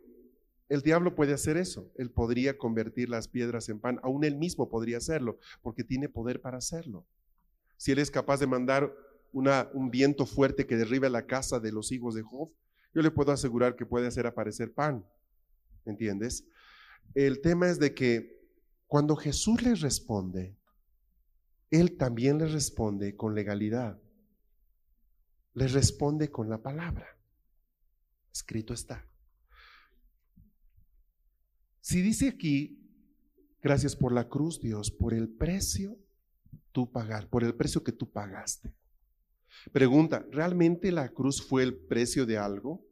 A: el diablo puede hacer eso. Él podría convertir las piedras en pan. Aún él mismo podría hacerlo, porque tiene poder para hacerlo. Si él es capaz de mandar un viento fuerte que derribe la casa de los hijos de Job, yo le puedo asegurar que puede hacer aparecer pan. ¿Entiendes? El tema es de que cuando Jesús les responde, Él también les responde con legalidad. Les responde con la palabra. Escrito está. Si dice aquí, gracias por la cruz, Dios, por el precio tú pagar, por el precio que tú pagaste. Pregunta, ¿realmente la cruz fue el precio de algo?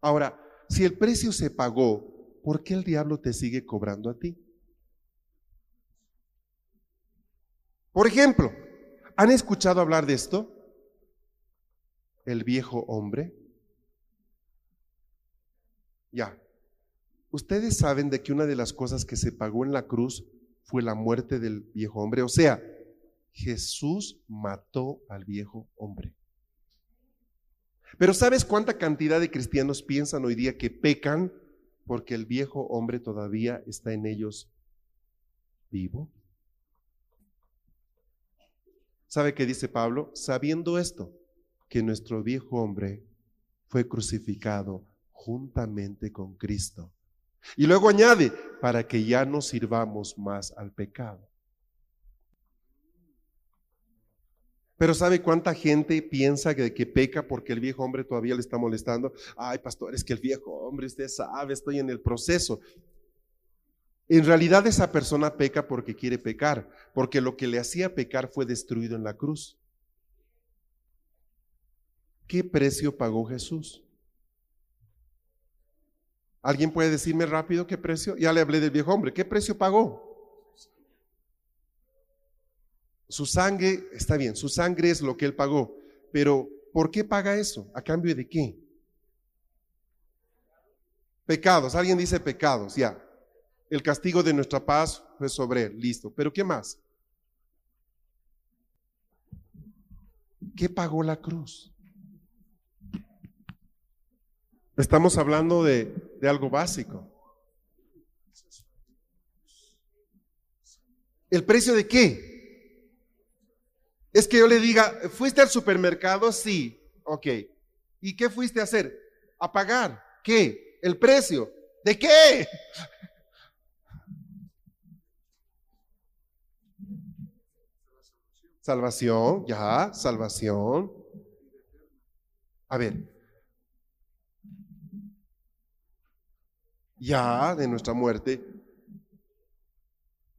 A: Ahora, si el precio se pagó, ¿por qué el diablo te sigue cobrando a ti? Por ejemplo, ¿han escuchado hablar de esto? El viejo hombre. Ya. Ustedes saben de que una de las cosas que se pagó en la cruz fue la muerte del viejo hombre. O sea, Jesús mató al viejo hombre. Pero ¿sabes cuánta cantidad de cristianos piensan hoy día que pecan porque el viejo hombre todavía está en ellos vivo? ¿Sabe qué dice Pablo? Sabiendo esto, que nuestro viejo hombre fue crucificado juntamente con Cristo. Y luego añade, para que ya no sirvamos más al pecado. Pero ¿sabe cuánta gente piensa que, que, peca porque el viejo hombre todavía le está molestando? Ay, pastor, es que el viejo hombre, usted sabe, estoy en el proceso. En realidad esa persona peca porque quiere pecar, porque lo que le hacía pecar fue destruido en la cruz. ¿Qué precio pagó Jesús? ¿Alguien puede decirme rápido qué precio? Ya le hablé del viejo hombre. ¿Qué precio pagó? Su sangre, está bien, su sangre es lo que él pagó, pero ¿por qué paga eso? ¿A cambio de qué? Pecados, alguien dice pecados, ya. El castigo de nuestra paz fue sobre él, listo. Pero ¿qué más? ¿Qué pagó la cruz? Estamos hablando de, de algo básico. ¿El precio de qué? Es que yo le diga, ¿fuiste al supermercado? Sí, ok. ¿Y qué fuiste a hacer? A pagar. ¿Qué? El precio. ¿De qué? Salvación, ya, salvación. A ver. Ya, de nuestra muerte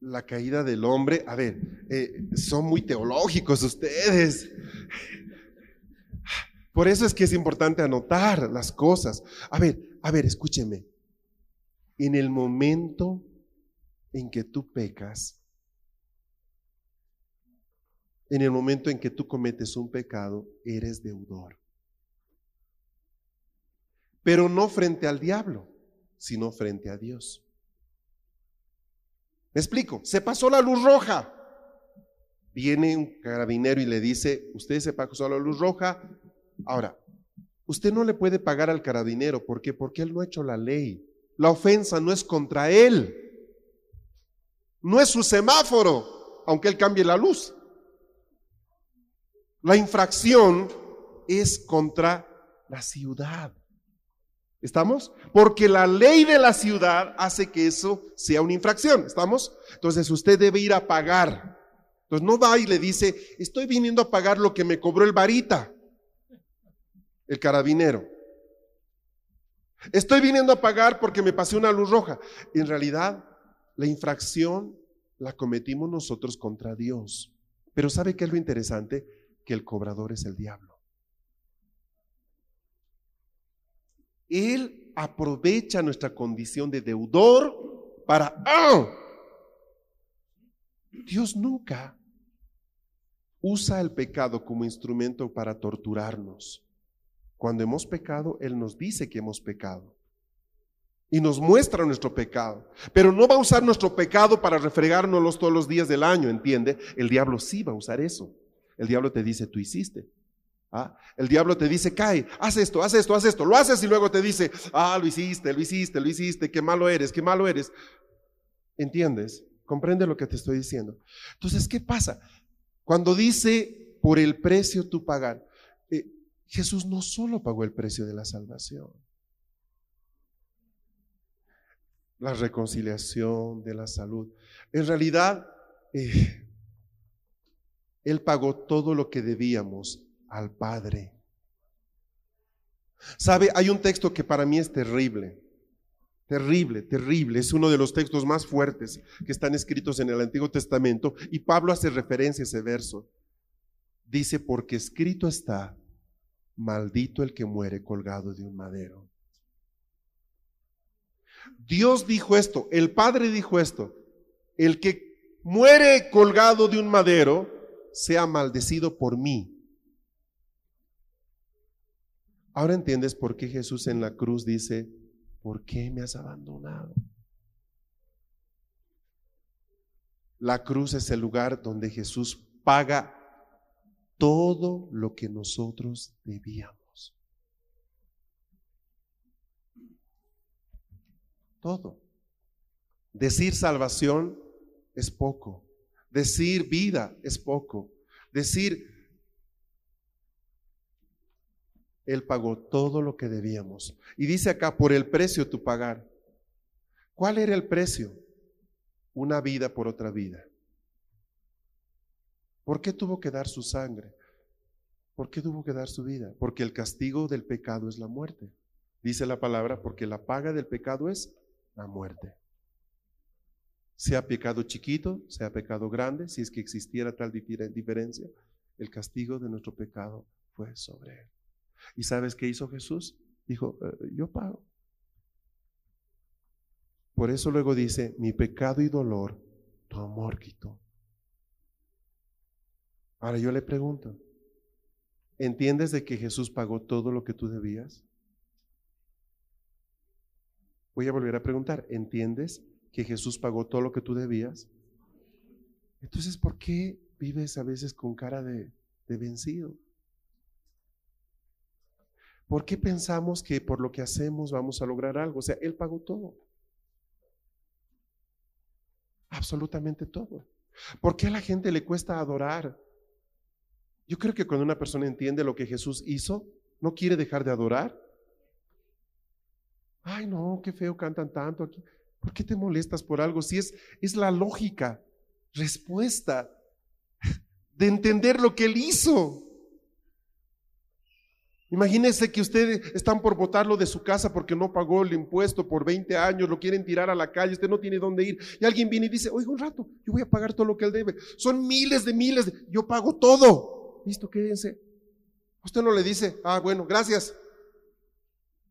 A: la caída del hombre. A ver, eh, son muy teológicos ustedes. Por eso es que es importante anotar las cosas. A ver, a ver, escúcheme. En el momento en que tú pecas, en el momento en que tú cometes un pecado, eres deudor. Pero no frente al diablo, sino frente a Dios. Me explico, se pasó la luz roja. Viene un carabinero y le dice, usted se pasó la luz roja. Ahora, usted no le puede pagar al carabinero. ¿Por qué? Porque él no ha hecho la ley. La ofensa no es contra él. No es su semáforo, aunque él cambie la luz. La infracción es contra la ciudad. ¿Estamos? Porque la ley de la ciudad hace que eso sea una infracción. ¿Estamos? Entonces usted debe ir a pagar. Entonces no va y le dice, estoy viniendo a pagar lo que me cobró el varita, el carabinero. Estoy viniendo a pagar porque me pasé una luz roja. En realidad, la infracción la cometimos nosotros contra Dios. Pero ¿sabe qué es lo interesante? Que el cobrador es el diablo. Él aprovecha nuestra condición de deudor para... ¡ah! Dios nunca usa el pecado como instrumento para torturarnos. Cuando hemos pecado, Él nos dice que hemos pecado. Y nos muestra nuestro pecado. Pero no va a usar nuestro pecado para refregárnoslos todos los días del año, ¿entiende? El diablo sí va a usar eso. El diablo te dice, tú hiciste. ¿Ah? El diablo te dice, cae, haz esto, haz esto, haz esto. Lo haces y luego te dice, ah, lo hiciste, lo hiciste, lo hiciste, qué malo eres, qué malo eres. ¿Entiendes? Comprende lo que te estoy diciendo. Entonces, ¿qué pasa? Cuando dice, por el precio tú pagar, eh, Jesús no solo pagó el precio de la salvación, la reconciliación, de la salud. En realidad, eh, Él pagó todo lo que debíamos al Padre. ¿Sabe? Hay un texto que para mí es terrible. Terrible, terrible. Es uno de los textos más fuertes que están escritos en el Antiguo Testamento y Pablo hace referencia a ese verso. Dice, porque escrito está, maldito el que muere colgado de un madero. Dios dijo esto, el Padre dijo esto, el que muere colgado de un madero sea maldecido por mí. Ahora entiendes por qué Jesús en la cruz dice, ¿por qué me has abandonado? La cruz es el lugar donde Jesús paga todo lo que nosotros debíamos. Todo. Decir salvación es poco. Decir vida es poco. Decir Él pagó todo lo que debíamos. Y dice acá, por el precio tu pagar. ¿Cuál era el precio? Una vida por otra vida. ¿Por qué tuvo que dar su sangre? ¿Por qué tuvo que dar su vida? Porque el castigo del pecado es la muerte. Dice la palabra, porque la paga del pecado es la muerte. Sea pecado chiquito, sea pecado grande, si es que existiera tal diferencia, el castigo de nuestro pecado fue sobre él. ¿Y sabes qué hizo Jesús? Dijo, eh, yo pago. Por eso luego dice, mi pecado y dolor, tu amor quitó. Ahora yo le pregunto, ¿entiendes de que Jesús pagó todo lo que tú debías? Voy a volver a preguntar, ¿entiendes que Jesús pagó todo lo que tú debías? Entonces, ¿por qué vives a veces con cara de, de vencido? ¿Por qué pensamos que por lo que hacemos vamos a lograr algo? O sea, Él pagó todo. Absolutamente todo. ¿Por qué a la gente le cuesta adorar? Yo creo que cuando una persona entiende lo que Jesús hizo, no quiere dejar de adorar. Ay, no, qué feo cantan tanto aquí. ¿Por qué te molestas por algo? Si es, es la lógica, respuesta de entender lo que Él hizo. Imagínense que ustedes están por botarlo de su casa porque no pagó el impuesto por 20 años, lo quieren tirar a la calle, usted no tiene dónde ir. Y alguien viene y dice, oiga un rato, yo voy a pagar todo lo que él debe. Son miles de miles, yo pago todo. Listo, quédense. Usted no le dice, ah, bueno, gracias.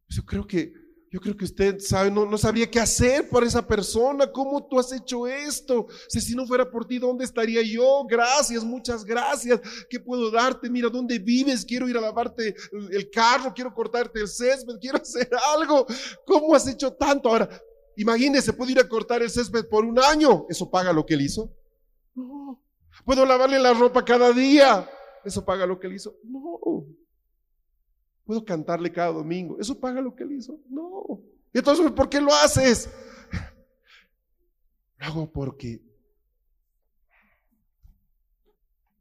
A: Yo creo que yo creo que usted sabe, no, no sabría qué hacer por esa persona. ¿Cómo tú has hecho esto? Si, no fuera por ti, ¿dónde estaría yo? Gracias, muchas gracias. ¿Qué puedo darte? Mira, ¿dónde vives? Quiero ir a lavarte el carro, quiero cortarte el césped, quiero hacer algo. ¿Cómo has hecho tanto? Ahora, imagínese, puedo ir a cortar el césped por un año. ¿Eso paga lo que él hizo? No. ¿Puedo lavarle la ropa cada día? ¿Eso paga lo que él hizo? No. Puedo cantarle cada domingo. ¿Eso paga lo que él hizo? No. Entonces, ¿por qué lo haces? Lo hago porque,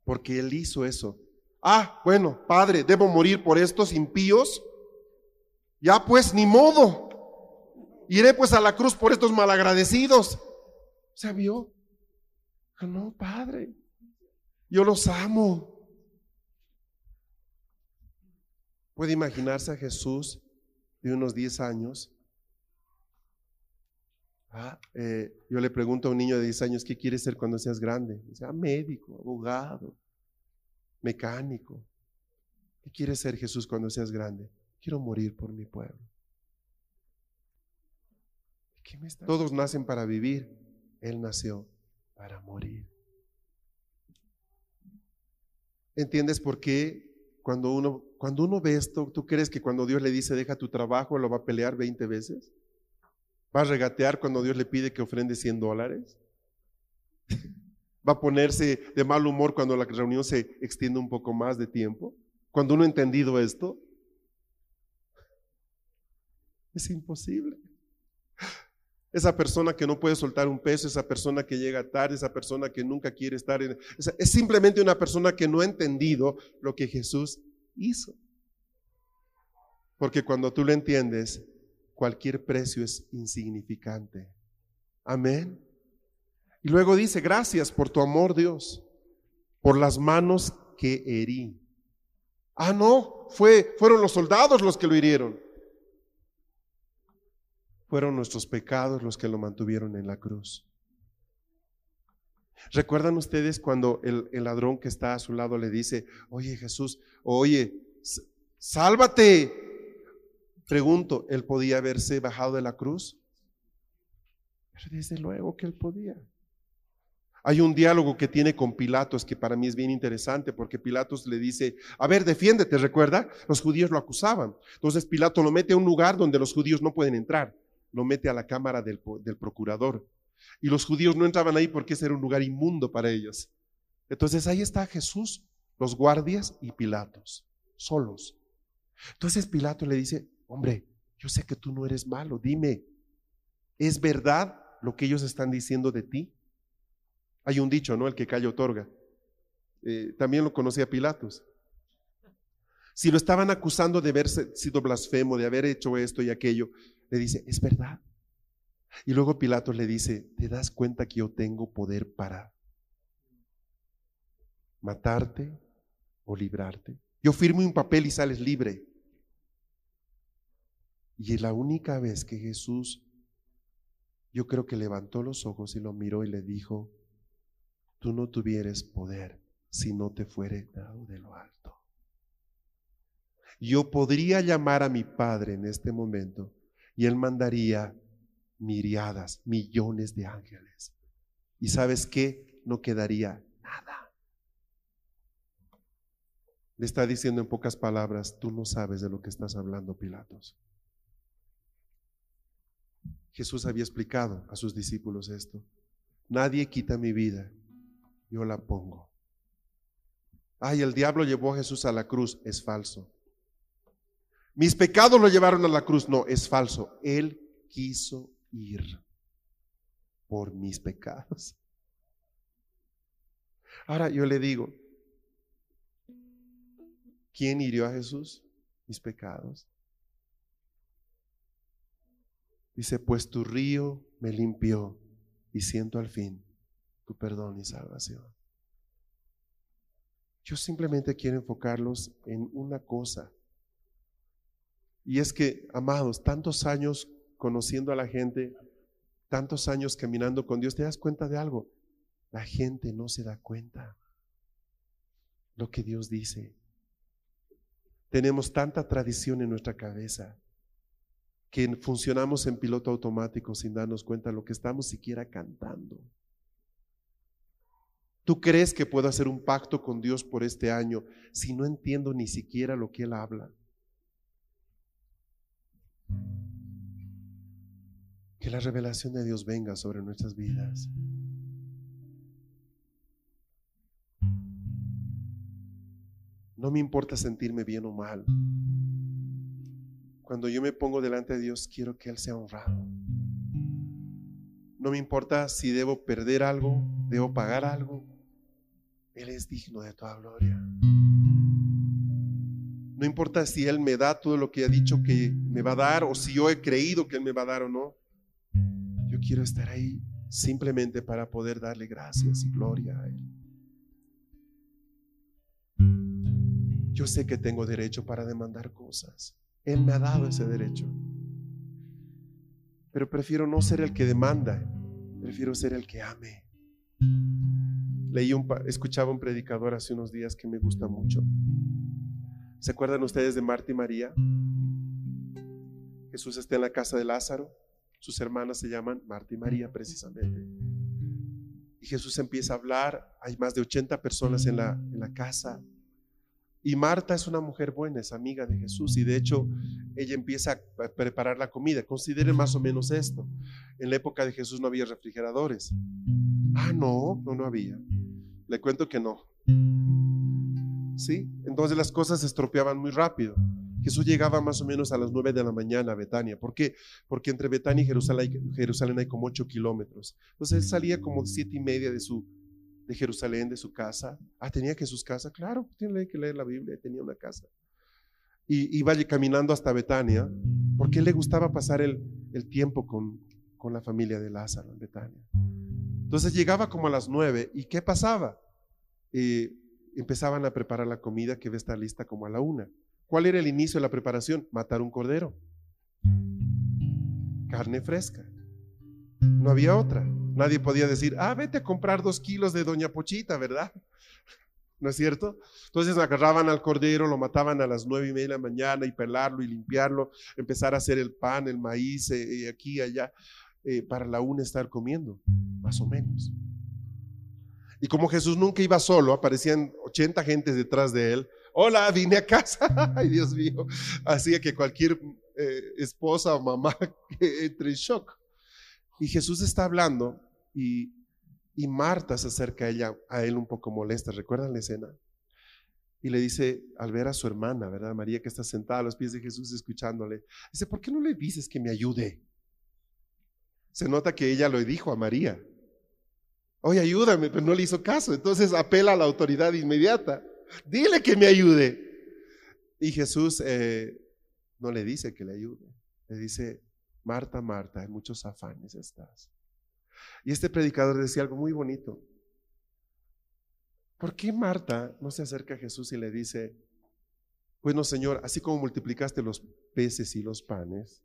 A: porque él hizo eso. Ah, bueno, Padre, debo morir por estos impíos. Ya pues, ni modo. Iré pues a la cruz por estos malagradecidos. ¿Se vio? No, Padre, yo los amo. Puede imaginarse a Jesús de unos 10 años. Ah, eh, yo le pregunto a un niño de 10 años, ¿qué quieres ser cuando seas grande? Dice, ah, médico, abogado, mecánico. ¿Qué quieres ser Jesús cuando seas grande? Quiero morir por mi pueblo. Todos nacen para vivir. Él nació para morir. ¿Entiendes por qué cuando uno, cuando uno ve esto, ¿tú crees que cuando Dios le dice deja tu trabajo lo va a pelear 20 veces? ¿Va a regatear cuando Dios le pide que ofrende 100 dólares? ¿Va a ponerse de mal humor cuando la reunión se extiende un poco más de tiempo? Cuando uno ha entendido esto, es imposible. Esa persona que no puede soltar un peso, esa persona que llega tarde, esa persona que nunca quiere estar en... Es simplemente una persona que no ha entendido lo que Jesús hizo. Porque cuando tú lo entiendes, cualquier precio es insignificante. Amén. Y luego dice, gracias por tu amor, Dios, por las manos que herí. Ah, no, fue, fueron los soldados los que lo hirieron. Fueron nuestros pecados los que lo mantuvieron en la cruz. ¿Recuerdan ustedes cuando el, ladrón que está a su lado le dice, oye Jesús, oye, sálvate? Pregunto, ¿él podía haberse bajado de la cruz? Pero desde luego que él podía. Hay un diálogo que tiene con Pilatos que para mí es bien interesante porque Pilatos le dice, a ver, defiéndete, recuerda, los judíos lo acusaban. Entonces Pilato lo mete a un lugar donde los judíos no pueden entrar, lo mete a la cámara del, del procurador. Y los judíos no entraban ahí porque ese era un lugar inmundo para ellos. Entonces ahí está Jesús, los guardias y Pilatos, solos. Entonces Pilato le dice, hombre, yo sé que tú no eres malo, dime, ¿es verdad lo que ellos están diciendo de ti? Hay un dicho, ¿no? El que calla otorga. Eh, también lo conocía Pilatos. Si lo estaban acusando de haber sido blasfemo, de haber hecho esto y aquello, le dice, es verdad. Y luego Pilatos le dice, ¿te das cuenta que yo tengo poder para matarte o librarte? Yo firmo un papel y sales libre. Y la única vez que Jesús, yo creo que levantó los ojos y lo miró y le dijo, tú no tuvieres poder si no te fuere dado de lo alto. Yo podría llamar a mi Padre en este momento y Él mandaría miriadas, millones de ángeles. ¿Y sabes qué? No quedaría nada. Le está diciendo en pocas palabras, tú no sabes de lo que estás hablando, Pilatos. Jesús había explicado a sus discípulos esto. Nadie quita mi vida, yo la pongo. Ay, el diablo llevó a Jesús a la cruz, es falso. Mis pecados lo llevaron a la cruz, no, es falso. Él quiso ir por mis pecados. Ahora yo le digo, ¿quién hirió a Jesús? Mis pecados. Dice, pues tu río me limpió y siento al fin tu perdón y salvación. Yo simplemente quiero enfocarlos en una cosa. Y es que, amados, tantos años conociendo a la gente, tantos años caminando con Dios, te das cuenta de algo. La gente no se da cuenta lo que Dios dice. Tenemos tanta tradición en nuestra cabeza que funcionamos en piloto automático sin darnos cuenta de lo que estamos siquiera cantando. ¿Tú crees que puedo hacer un pacto con Dios por este año si no entiendo ni siquiera lo que Él habla? Que la revelación de Dios venga sobre nuestras vidas. No me importa sentirme bien o mal. Cuando yo me pongo delante de Dios, quiero que Él sea honrado. No me importa si debo perder algo, debo pagar algo. Él es digno de toda gloria. No importa si Él me da todo lo que ha dicho que me va a dar o si yo he creído que Él me va a dar o no. Quiero estar ahí simplemente para poder darle gracias y gloria a Él. Yo sé que tengo derecho para demandar cosas. Él me ha dado ese derecho. Pero prefiero no ser el que demanda, prefiero ser el que ame. Leí un, escuchaba un predicador hace unos días que me gusta mucho. ¿Se acuerdan ustedes de Marta y María? Jesús está en la casa de Lázaro. Sus hermanas se llaman Marta y María precisamente. Y Jesús empieza a hablar. Hay más de 80 personas en la, en la casa. Y Marta es una mujer buena, es amiga de Jesús y de hecho ella empieza a preparar la comida. Consideren más o menos esto. En la época de Jesús no había refrigeradores. Ah, no, no, no había. Le cuento que no. ¿Sí? Entonces las cosas se estropeaban muy rápido. Jesús llegaba más o menos a las 9 de la mañana a Betania. ¿Por qué? Porque entre Betania y Jerusalén, hay como 8 kilómetros. Entonces él salía como siete y media de, su, de Jerusalén, de su casa. Ah, tenía que sus casas. Claro, tiene que leer la Biblia, tenía una casa. Y iba caminando hasta Betania porque le gustaba pasar el, tiempo con, con la familia de Lázaro en Betania. Entonces llegaba como a las 9 y ¿qué pasaba? Eh, empezaban a preparar la comida que va a estar lista como a la una. ¿Cuál era el inicio de la preparación? Matar un cordero. Carne fresca. No había otra. Nadie podía decir, ah, vete a comprar dos kilos de Doña Pochita, ¿verdad? ¿No es cierto? Entonces agarraban al cordero, lo mataban a las nueve y media de la mañana y pelarlo y limpiarlo, empezar a hacer el pan, el maíz, eh, aquí y allá, eh, para la una estar comiendo, más o menos. Y como Jesús nunca iba solo, aparecían 80 gentes detrás de él. Hola, vine a casa. Ay, Dios mío. Hacía que cualquier eh, esposa o mamá entre en shock. Y Jesús está hablando y, y Marta se acerca a, ella, a él un poco molesta. ¿Recuerdan la escena? Y le dice, al ver a su hermana, ¿verdad? María que está sentada a los pies de Jesús escuchándole, dice, ¿por qué no le dices que me ayude? Se nota que ella lo dijo a María. Oye, ayúdame, pero no le hizo caso. Entonces apela a la autoridad inmediata. Dile que me ayude. Y Jesús eh, no le dice que le ayude. Le dice, Marta, Marta, en muchos afanes estás. Y este predicador decía algo muy bonito. ¿Por qué Marta no se acerca a Jesús y le dice, bueno Señor, así como multiplicaste los peces y los panes,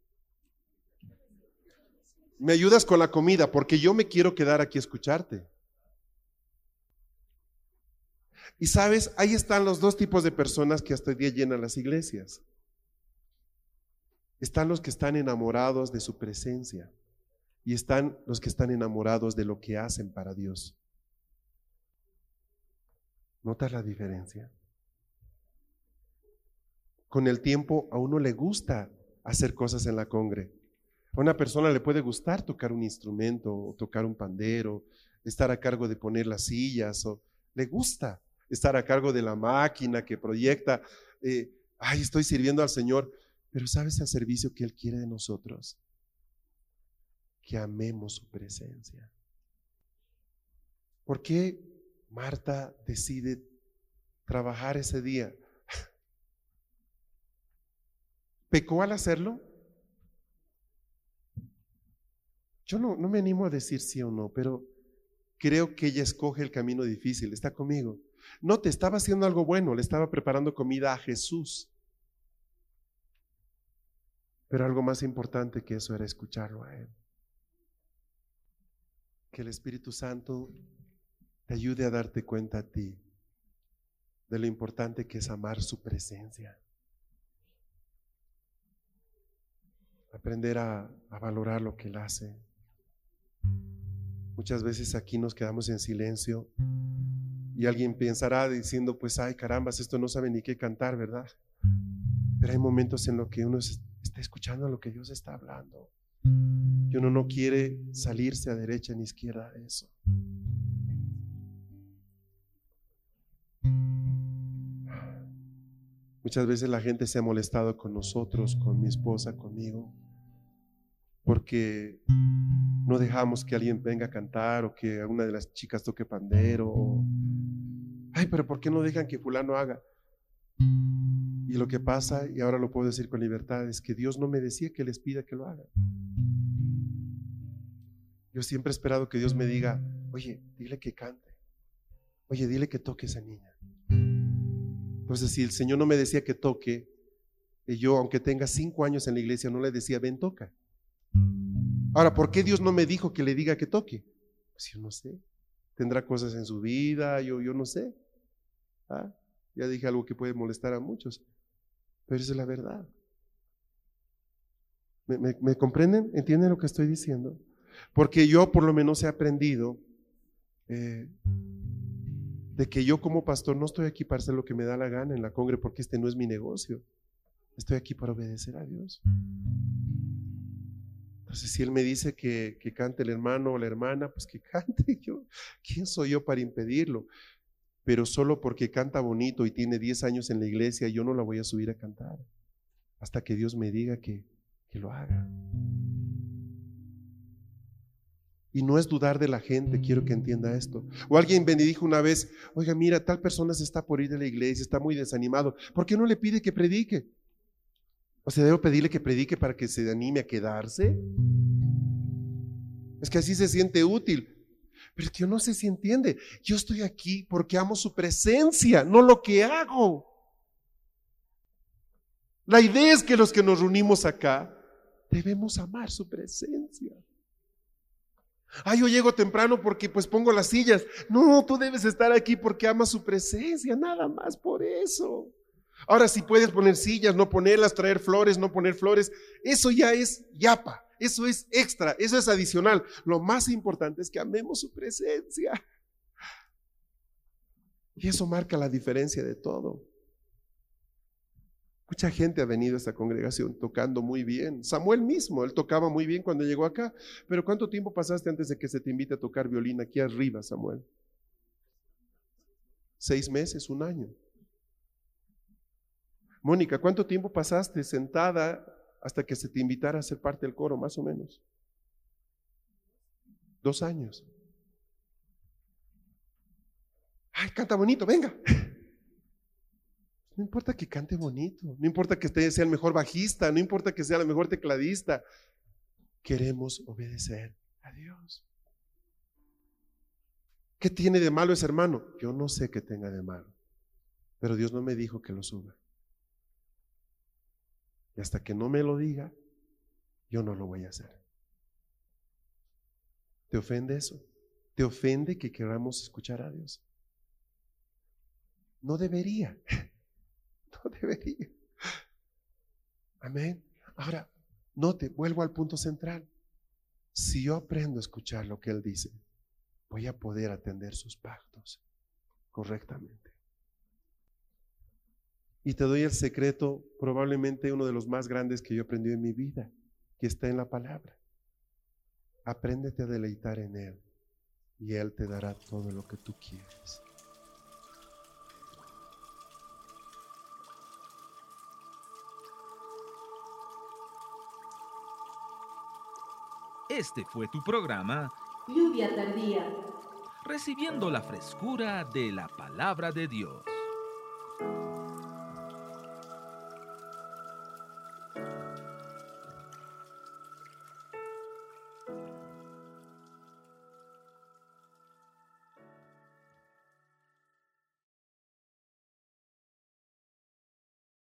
A: me ayudas con la comida porque yo me quiero quedar aquí a escucharte. Y sabes, ahí están los dos tipos de personas que hasta hoy día llenan las iglesias. Están los que están enamorados de su presencia y están los que están enamorados de lo que hacen para Dios. ¿Notas la diferencia? Con el tiempo a uno le gusta hacer cosas en la congre, a una persona le puede gustar tocar un instrumento o tocar un pandero, estar a cargo de poner las sillas o le gusta estar a cargo de la máquina que proyecta. Eh, ay, estoy sirviendo al Señor, pero ¿sabes el servicio que Él quiere de nosotros? Que amemos su presencia. ¿Por qué Marta decide trabajar ese día? ¿Pecó al hacerlo? Yo no, no me animo a decir sí o no, pero creo que ella escoge el camino difícil. ¿Está conmigo? No, te estaba haciendo algo bueno, le estaba preparando comida a Jesús. Pero algo más importante que eso era escucharlo a Él. Que el Espíritu Santo te ayude a darte cuenta a ti de lo importante que es amar su presencia. Aprender a, valorar lo que Él hace. Muchas veces aquí nos quedamos en silencio y alguien pensará diciendo, pues, ay, carambas, esto no sabe ni qué cantar, ¿verdad? Pero hay momentos en los que uno está escuchando lo que Dios está hablando y uno no quiere salirse a derecha ni izquierda de eso. Muchas veces la gente se ha molestado con nosotros, con mi esposa, conmigo, porque no dejamos que alguien venga a cantar o que una de las chicas toque pandero. Ay, pero ¿por qué no dejan que fulano haga? Y lo que pasa, y ahora lo puedo decir con libertad, es que Dios no me decía que les pida que lo haga. Yo siempre he esperado que Dios me diga, oye, dile que cante. Oye, dile que toque esa niña. Entonces, si el Señor no me decía que toque, yo, aunque tenga cinco años en la iglesia, no le decía, ven, toca. Ahora, ¿por qué Dios no me dijo que le diga que toque? Pues yo no sé. Tendrá cosas en su vida, yo, yo no sé. ¿Ah? Ya dije algo que puede molestar a muchos, pero esa es la verdad. ¿Me, comprenden? ¿Entienden lo que estoy diciendo? Porque yo por lo menos he aprendido eh, de que yo como pastor no estoy aquí para hacer lo que me da la gana en la congre porque este no es mi negocio. Estoy aquí para obedecer a Dios. Entonces, si Él me dice que, que cante el hermano o la hermana, pues que cante yo. ¿Quién soy yo para impedirlo? Pero solo porque canta bonito y tiene 10 años en la iglesia, yo no la voy a subir a cantar hasta que Dios me diga que, que lo haga. Y no es dudar de la gente, quiero que entienda esto. O alguien me dijo una vez, oiga, mira, tal persona se está por ir de la iglesia, está muy desanimado. ¿Por qué no le pide que predique? O sea, debo pedirle que predique para que se anime a quedarse. Es que así se siente útil. Pero yo no sé si entiende. Yo estoy aquí porque amo su presencia, no lo que hago. La idea es que los que nos reunimos acá debemos amar su presencia. Ah, yo llego temprano porque pues pongo las sillas. No, tú debes estar aquí porque amas su presencia, nada más por eso. Ahora, si puedes poner sillas, no ponerlas, traer flores, no poner flores, eso ya es yapa, eso es extra, eso es adicional. Lo más importante es que amemos su presencia. Y eso marca la diferencia de todo. Mucha gente ha venido a esta congregación tocando muy bien. Samuel mismo, él tocaba muy bien cuando llegó acá. Pero ¿cuánto tiempo pasaste antes de que se te invite a tocar violín aquí arriba, Samuel? Seis meses, un año. Mónica, ¿cuánto tiempo pasaste sentada hasta que se te invitara a ser parte del coro, más o menos? Dos años. Ay, canta bonito, venga. No importa que cante bonito, no importa que sea el mejor bajista, no importa que sea el mejor tecladista. Queremos obedecer a Dios. ¿Qué tiene de malo ese hermano? Yo no sé qué tenga de malo, pero Dios no me dijo que lo suba. Y hasta que no me lo diga, yo no lo voy a hacer. ¿Te ofende eso? ¿Te ofende que queramos escuchar a Dios? No debería. No debería. Amén. Ahora, note, vuelvo al punto central. Si yo aprendo a escuchar lo que Él dice, voy a poder atender sus pactos correctamente. Y te doy el secreto, probablemente uno de los más grandes que yo aprendí en mi vida, que está en la palabra. Apréndete a deleitar en Él y Él te dará todo lo que tú quieres.
I: Este fue tu programa
J: Lluvia tardía.
I: Recibiendo la frescura de la palabra de Dios.